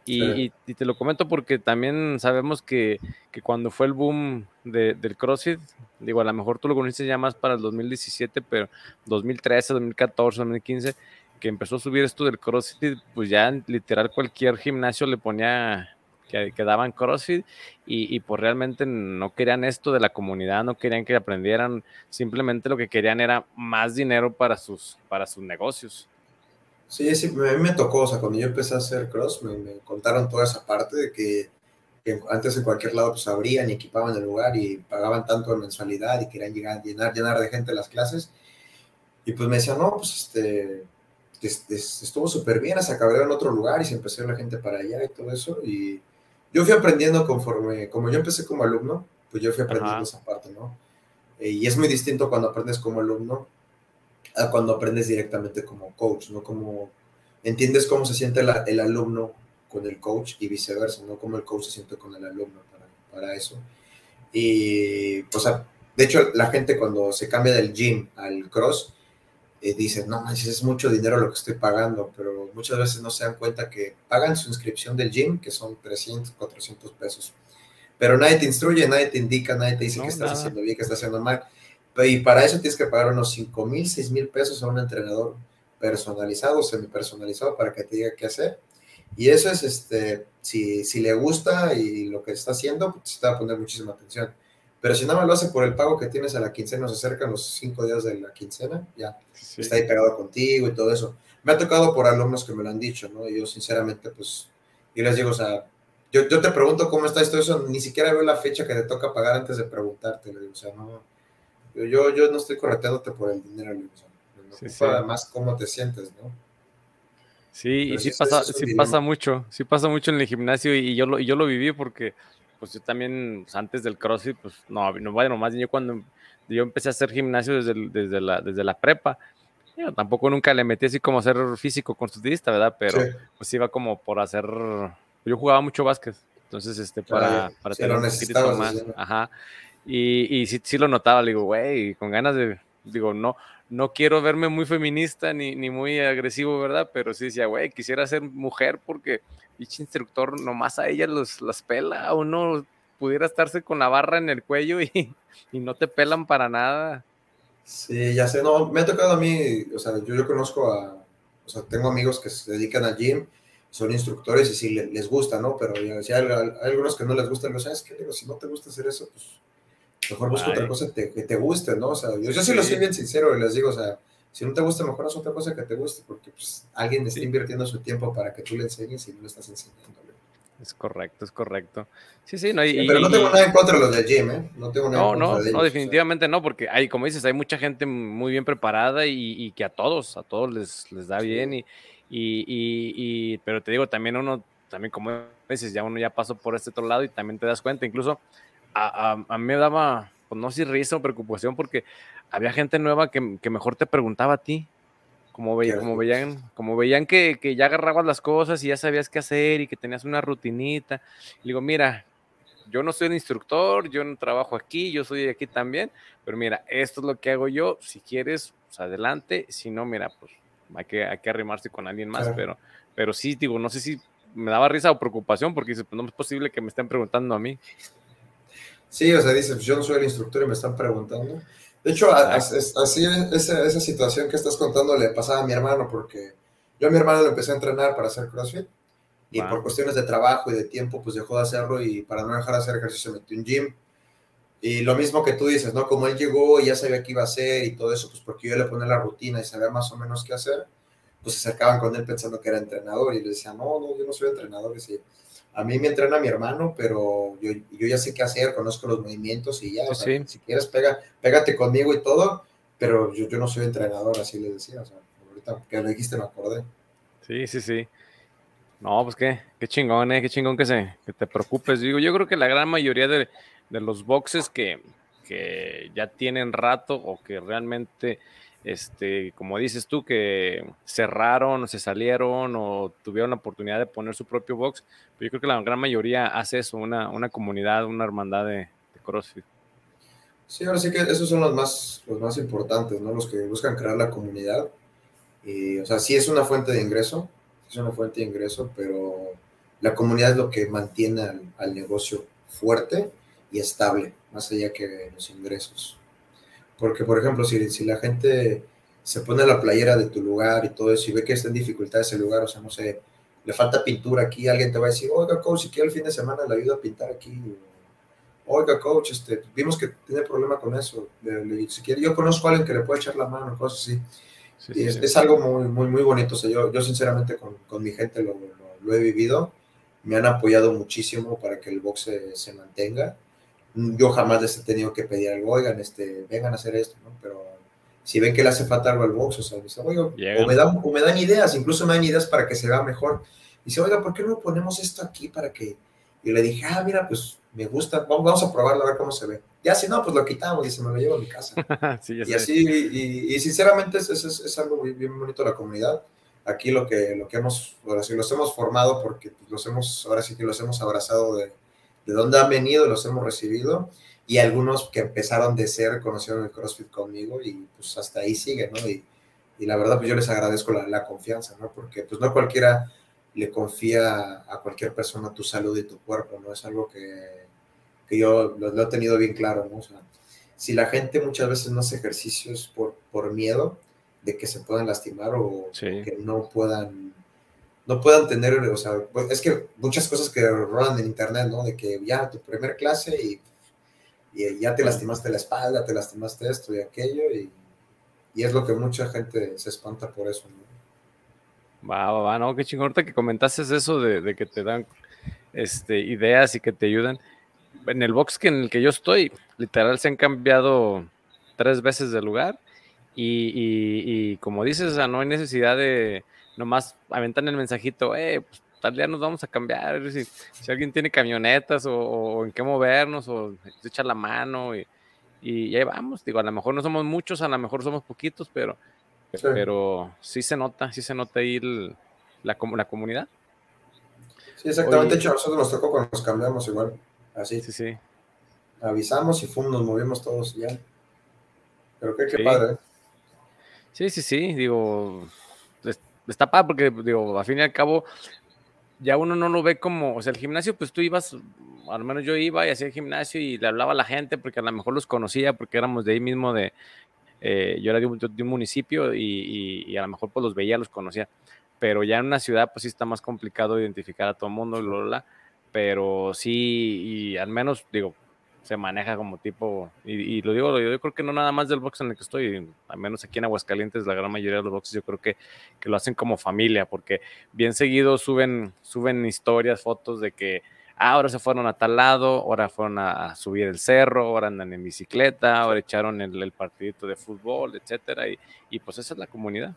Y, y, te lo comento porque también sabemos que, que cuando fue el boom de, del CrossFit, digo, a lo mejor tú lo conociste ya más para el 2017, pero 2013, 2014, 2015, que empezó a subir esto del CrossFit, pues ya literal cualquier gimnasio le ponía que, daban CrossFit y, y, pues realmente no querían esto de la comunidad, no querían que aprendieran, simplemente lo que querían era más dinero para sus, para sus negocios. Sí, sí, a mí me tocó, o sea, cuando yo empecé a hacer cross, me, contaron toda esa parte de que, antes en cualquier lado pues abrían y equipaban el lugar y pagaban tanto de mensualidad y querían llegar, llenar, llenar de gente las clases. Y pues me decían, no, pues este, estuvo súper bien, hasta que en otro lugar y se empezó la gente para allá y todo eso. Y, yo fui aprendiendo conforme, como yo empecé como alumno, pues yo fui aprendiendo esa parte, ¿no? Eh, y es muy distinto cuando aprendes como alumno a cuando aprendes directamente como coach, ¿no? Como entiendes cómo se siente el alumno con el coach y viceversa, ¿no? Cómo el coach se siente con el alumno para, para eso. Y, pues, de hecho, la gente cuando se cambia del gym al cross, eh, dicen, no manches, es mucho dinero lo que estoy pagando, pero muchas veces no se dan cuenta que pagan su inscripción del gym, que son 300, 400 pesos. Pero nadie te instruye, nadie te indica, nadie te dice que estás haciendo bien, que estás haciendo mal. Y para eso tienes que pagar unos 5 mil, 6 mil pesos a un entrenador personalizado, semi personalizado, para que te diga qué hacer. Y eso es, este, si, si le gusta y lo que está haciendo, pues te va a poner muchísima atención. Pero si nada más lo hace por el pago que tienes a la quincena, se acercan los cinco días de la quincena, ya está ahí pegado contigo y todo eso. Me ha tocado por alumnos que me lo han dicho, ¿no? Y yo sinceramente, pues, yo les digo, o sea, yo, yo te pregunto cómo está esto, eso, ni siquiera veo la fecha que te toca pagar antes de preguntarte, le digo, o sea, no, yo, yo no estoy correteándote por el dinero, le digo, o sea, me además cómo te sientes, ¿no? Sí, y sí, pasa, sí pasa mucho, sí pasa mucho en el gimnasio y yo lo, y yo lo viví porque pues yo también, pues, antes del CrossFit, pues no, no bueno, más yo cuando yo empecé a hacer gimnasio desde, desde, la, desde la prepa, yo tampoco nunca le metí así como a ser físico constructivista, ¿verdad? Pero pues iba como por hacer, yo jugaba mucho básquet, entonces este, para, para tener un poquito más, ajá, y, y sí, sí lo notaba, le digo, güey, con ganas de, digo, no, no quiero verme muy feminista ni, ni muy agresivo, ¿verdad? Pero sí decía, güey, quisiera ser mujer porque dicho instructor nomás a ella los, las pela, uno pudiera estarse con la barra en el cuello y, y, no te pelan para nada. Sí, ya sé, no, me ha tocado a mí, o sea, yo, yo conozco a, o sea, tengo amigos que se dedican al gym, son instructores y sí les, gusta, ¿no? Pero ya, si hay, algunos que no les gusta, ¿sabes qué? Digo, si no te gusta hacer eso, pues mejor busca otra cosa que te guste, ¿no? O sea, yo, yo sí, lo soy bien sincero y les digo, o sea, si no te gusta, mejor haz otra cosa que te guste, porque pues, alguien está invirtiendo su tiempo para que tú le enseñes y no le estás enseñando. Es correcto, es correcto. Sí, sí, no, pero no tengo nada en contra de los de gym, ¿eh? No tengo nada no, en contra no, de No, definitivamente no, porque hay, como dices, hay mucha gente muy bien preparada y, que a todos, a todos les, les da bien y, y, pero te digo, también uno, también como dices, ya uno ya pasó por este otro lado y también te das cuenta, incluso a, a, a mí me daba, pues no sé si risa o preocupación, porque había gente nueva que, que, mejor te preguntaba a ti. como, veía, como veían, como veían que, que, ya agarrabas las cosas y ya sabías qué hacer y que tenías una rutinita. Y digo, mira, yo no soy un instructor, yo no trabajo aquí, yo soy de aquí también, pero mira, esto es lo que hago yo, si quieres, pues adelante, si no, mira, pues hay que, hay que arrimarse con alguien más, pero, pero sí, digo, no sé si me daba risa o preocupación porque pues no es posible que me estén preguntando a mí. Sí, o sea, dice, yo no soy el instructor y me están preguntando. De hecho, así esa, esa situación que estás contando le pasaba a mi hermano, porque yo a mi hermano le empecé a entrenar para hacer CrossFit y por cuestiones de trabajo y de tiempo, pues dejó de hacerlo y para no dejar de hacer ejercicio se metió en gym. Y lo mismo que tú dices, ¿no? Como él llegó y ya sabía qué iba a hacer y todo eso, pues porque yo le ponía la rutina y sabía más o menos qué hacer, pues se acercaban con él pensando que era entrenador y le decía, no, no, yo no soy entrenador. Y decía, a mí me entrena mi hermano, pero yo, yo ya sé qué hacer, conozco los movimientos y ya, o sea, si quieres, pega, pégate conmigo y todo, pero yo, yo no soy entrenador, así le decía, o sea, ahorita que lo dijiste me acordé. Sí, sí, sí. No, pues qué, qué chingón, eh, qué chingón que, se, que te preocupes. Digo, yo creo que la gran mayoría de, de los boxes que, que ya tienen rato o que realmente este, como dices tú, que cerraron o se salieron o tuvieron la oportunidad de poner su propio box, pero yo creo que la gran mayoría hace eso, una, una comunidad, una hermandad de, CrossFit. Sí, ahora sí que esos son los más, los más importantes, ¿no? Los que buscan crear la comunidad. Y, o sea, sí es una fuente de ingreso, es una fuente de ingreso, pero la comunidad es lo que mantiene al negocio fuerte y estable, más allá que los ingresos. Porque, por ejemplo, si, si la gente se pone la playera de tu lugar y todo eso y ve que está en dificultad ese lugar, o sea, no sé, le falta pintura aquí, alguien te va a decir, oiga, coach, si quiere el fin de semana le ayuda a pintar aquí. Oiga, coach, este, vimos que tiene problema con eso. si quiere, yo conozco a alguien que le puede echar la mano, cosas así. y es, algo muy, muy, muy bonito. O sea, yo, yo sinceramente con, con mi gente lo, lo, he vivido. Me han apoyado muchísimo para que el boxe se mantenga yo jamás les he tenido que pedir algo, oigan, este, vengan a hacer esto, ¿no? Pero si ven que le hace falta algo al box, o sea, dice, oiga, o me, dan, o me dan ideas, incluso me dan ideas para que se vea mejor. Dice, oiga, ¿por qué no ponemos esto aquí para que... Y le dije, ah, mira, pues me gusta, vamos, vamos a probarlo a ver cómo se ve. Ya si no, pues lo quitamos y se me lo llevo a mi casa. y así, y, sinceramente es, es, es, algo bien, bien bonito la comunidad. Aquí lo que, lo que hemos, ahora sí, los hemos formado porque pues, los hemos, ahora sí que los hemos abrazado de, de dónde han venido, los hemos recibido, y algunos que empezaron de ser conocieron el CrossFit conmigo y pues hasta ahí siguen, ¿no? Y, y la verdad, pues yo les agradezco la, la, confianza, ¿no? Porque pues no cualquiera le confía a cualquier persona tu salud y tu cuerpo, ¿no? Es algo que, que yo lo, he tenido bien claro, ¿no? O sea, si la gente muchas veces no hace ejercicios por, por miedo de que se puedan lastimar o que no puedan no puedan tener, o sea, pues, es que muchas cosas que rodan en internet, ¿no? De que ya tu primer clase y, y, ya te lastimaste la espalda, te lastimaste esto y aquello, y, y, es lo que mucha gente se espanta por eso, ¿no? Va, va, va, no, qué chingón, ahorita que comentaste eso de, de, que te dan este, ideas y que te ayudan. En el box que en el que yo estoy, literal se han cambiado tres veces de lugar y, y como dices, o sea, no hay necesidad de nomás aventan el mensajito, eh, pues tal día nos vamos a cambiar, si, si alguien tiene camionetas o, en qué movernos o se echa la mano y, y, ahí vamos, digo, a lo mejor no somos muchos, a lo mejor somos poquitos, pero sí, pero sí se nota, sí se nota ahí la, la comunidad. Sí, exactamente, hecho, a nosotros nos tocó cuando nos cambiamos igual, así. Sí, sí. Avisamos y fum, nos movimos todos ya. Pero qué, qué padre. ¿eh? Sí, sí, sí, digo, está padre porque, digo, a fin y al cabo, ya uno no lo ve como, o sea, el gimnasio, pues tú ibas, al menos yo iba y hacía el gimnasio y le hablaba a la gente porque a lo mejor los conocía porque éramos de ahí mismo de, eh, yo era de un, de un municipio y, y, a lo mejor pues los veía, los conocía, pero ya en una ciudad pues sí está más complicado identificar a todo el mundo, bla, bla, bla, pero sí, y al menos, digo, se maneja como tipo, y, lo digo, yo creo que no nada más del box en el que estoy, al menos aquí en Aguascalientes, la gran mayoría de los boxes yo creo que, que lo hacen como familia, porque bien seguido suben, suben historias, fotos de que ah, ahora se fueron a tal lado, ahora fueron a, subir el cerro, ahora andan en bicicleta, ahora echaron el, el partidito de fútbol, etcétera, y, y, pues esa es la comunidad.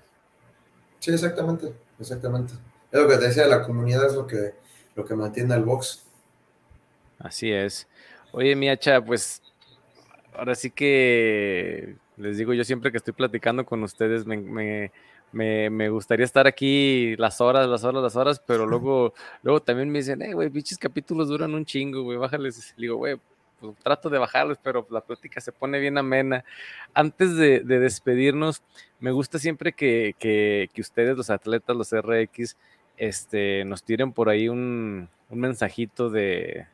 Sí, exactamente, exactamente. Es lo que te decía, la comunidad es lo que, lo que mantiene al box. Así es. Oye, Miacha, pues ahora sí que Les digo, yo siempre que estoy platicando con ustedes, me, me, gustaría estar aquí las horas, las horas, las horas, pero luego, luego también me dicen, eh, güey, bichos capítulos duran un chingo, güey, bájales. Le digo, güey, pues trato de bajarlos, pero la plática se pone bien amena. Antes de, despedirnos, me gusta siempre que, que, que, ustedes, los atletas, los RX, este, nos tiren por ahí un, un mensajito de,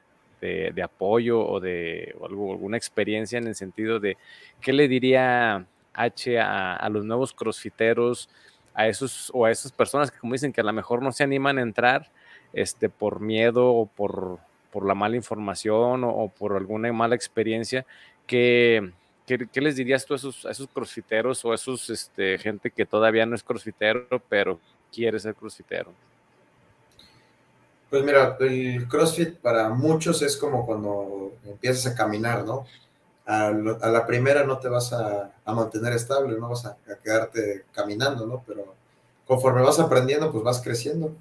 de, apoyo o de alguna experiencia en el sentido de qué le diría H a, los nuevos crossfiteros, a esos o a esas personas que como dicen que a lo mejor no se animan a entrar este, por miedo o por, por la mala información o, por alguna mala experiencia, ¿qué, qué, les dirías tú a esos, a esos crossfiteros o a esos este, gente que todavía no es crossfitero, pero quiere ser crossfitero? Pues mira, el CrossFit para muchos es como cuando empiezas a caminar, ¿no? A, la primera no te vas a, mantener estable, no vas a, quedarte caminando, ¿no? Pero conforme vas aprendiendo, pues vas creciendo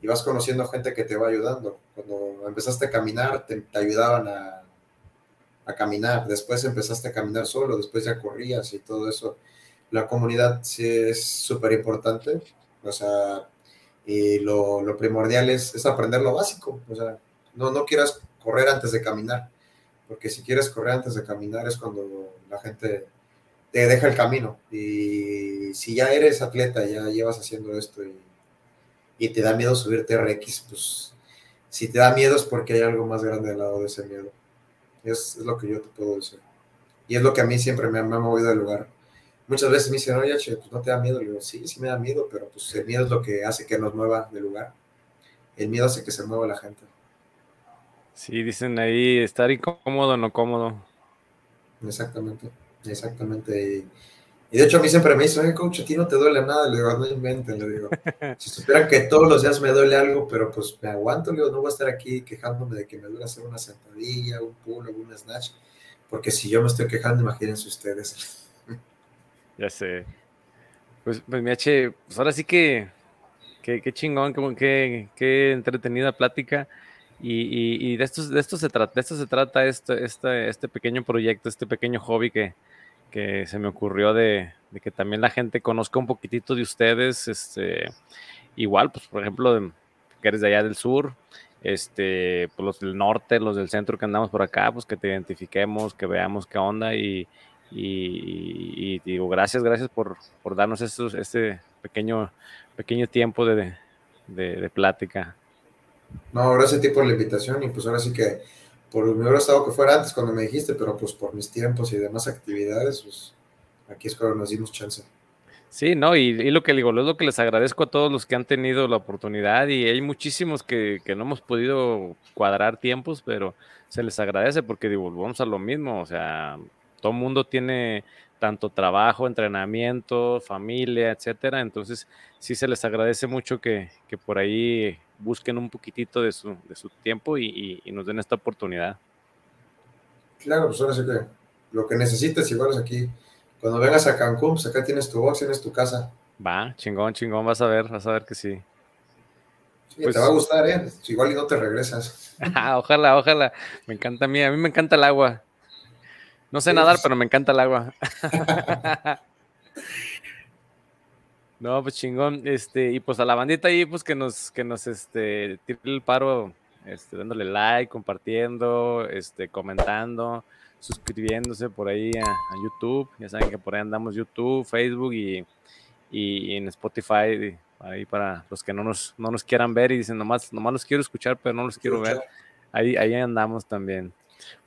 y vas conociendo gente que te va ayudando. Cuando empezaste a caminar, te, ayudaban a, a, caminar. Después empezaste a caminar solo, después ya corrías y todo eso. La comunidad sí es súper importante. O sea, y lo, primordial es, es, aprender lo básico. O sea, no, no quieras correr antes de caminar, porque si quieres correr antes de caminar es cuando la gente te deja el camino. Y si ya eres atleta, ya llevas haciendo esto y, y te da miedo subirte RX, pues si te da miedo es porque hay algo más grande al lado de ese miedo. Es, es lo que yo te puedo decir. Y es lo que a mí siempre me, me ha movido del lugar muchas veces me dicen, oye, pues no te da miedo. Le digo, sí, sí me da miedo, pero pues el miedo es lo que hace que nos mueva de lugar. El miedo hace que se mueva la gente. Sí, dicen ahí estar incómodo, no cómodo. Exactamente, exactamente. Y, de hecho a mí siempre me dicen, oye, coach, a ti no te duele nada. Le digo, no inventen, le digo. Si supieran que todos los días me duele algo, pero pues me aguanto, le digo, no voy a estar aquí quejándome de que me duele hacer una sentadilla, un pull, un snatch. Porque si yo me estoy quejando, imagínense ustedes. Ya sé. Pues, pues mi H, pues ahora sí que, qué chingón, qué, qué, entretenida plática. Y, y, de, esto, de, esto se trata, de esto se trata este, este, este pequeño proyecto, este pequeño hobby que, que se me ocurrió de, de, que también la gente conozca un poquitito de ustedes. Este, igual, pues por ejemplo, que eres de allá del sur, este, pues los del norte, los del centro que andamos por acá, pues que te identifiquemos, que veamos qué onda y, y, digo, gracias, gracias por, por darnos estos, este pequeño, pequeño tiempo de, de, plática. No, gracias a ti por la invitación y pues ahora sí que por mi hubiera estado que fuera antes cuando me dijiste, pero pues por mis tiempos y demás actividades, pues aquí es cuando nos dimos chance. Sí, no, y, y, lo que digo, es lo que les agradezco a todos los que han tenido la oportunidad y hay muchísimos que, que, no hemos podido cuadrar tiempos, pero se les agradece porque digo, vamos a lo mismo, o sea, todo el mundo tiene tanto trabajo, entrenamiento, familia, etcétera. Entonces, sí se les agradece mucho que, por ahí busquen un poquitito de su, de su tiempo y, nos den esta oportunidad. Claro, pues ahora sí que lo que necesites, igual es aquí. Cuando vengas a Cancún, pues acá tienes tu box, tienes tu casa. Va, chingón, chingón, vas a ver, vas a ver que sí. sí te va a gustar, ¿eh? Igual y no te regresas. ojalá, ojalá. Me encanta a mí, a mí me encanta el agua. No sé nadar, pero me encanta el agua. no, pues chingón. Este, y pues a la bandita ahí, pues que nos, que nos este, tire el paro, este, dándole like, compartiendo, este, comentando, suscribiéndose por ahí a, YouTube. Ya saben que por ahí andamos YouTube, Facebook y, y, en Spotify. Ahí para los que no nos, no nos quieran ver y dicen nomás, nomás los quiero escuchar, pero no los quiero ver. Ahí, ahí andamos también.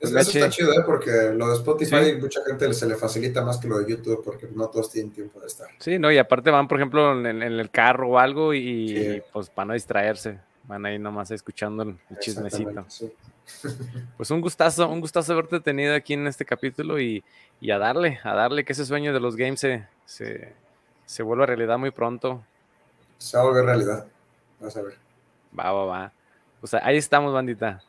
Eso, está chido, ¿eh? porque lo de Spotify mucha gente se le facilita más que lo de YouTube porque no todos tienen tiempo de estar. Sí, no, y aparte van, por ejemplo, en, el carro o algo y pues para no distraerse, van ahí nomás escuchando el, chismecito. Pues un gustazo, un gustazo haberte tenido aquí en este capítulo y, a darle, a darle que ese sueño de los games se, se, se vuelva realidad muy pronto. Se va a volver realidad, vas a ver. Va, va, va. O sea, ahí estamos, bandita.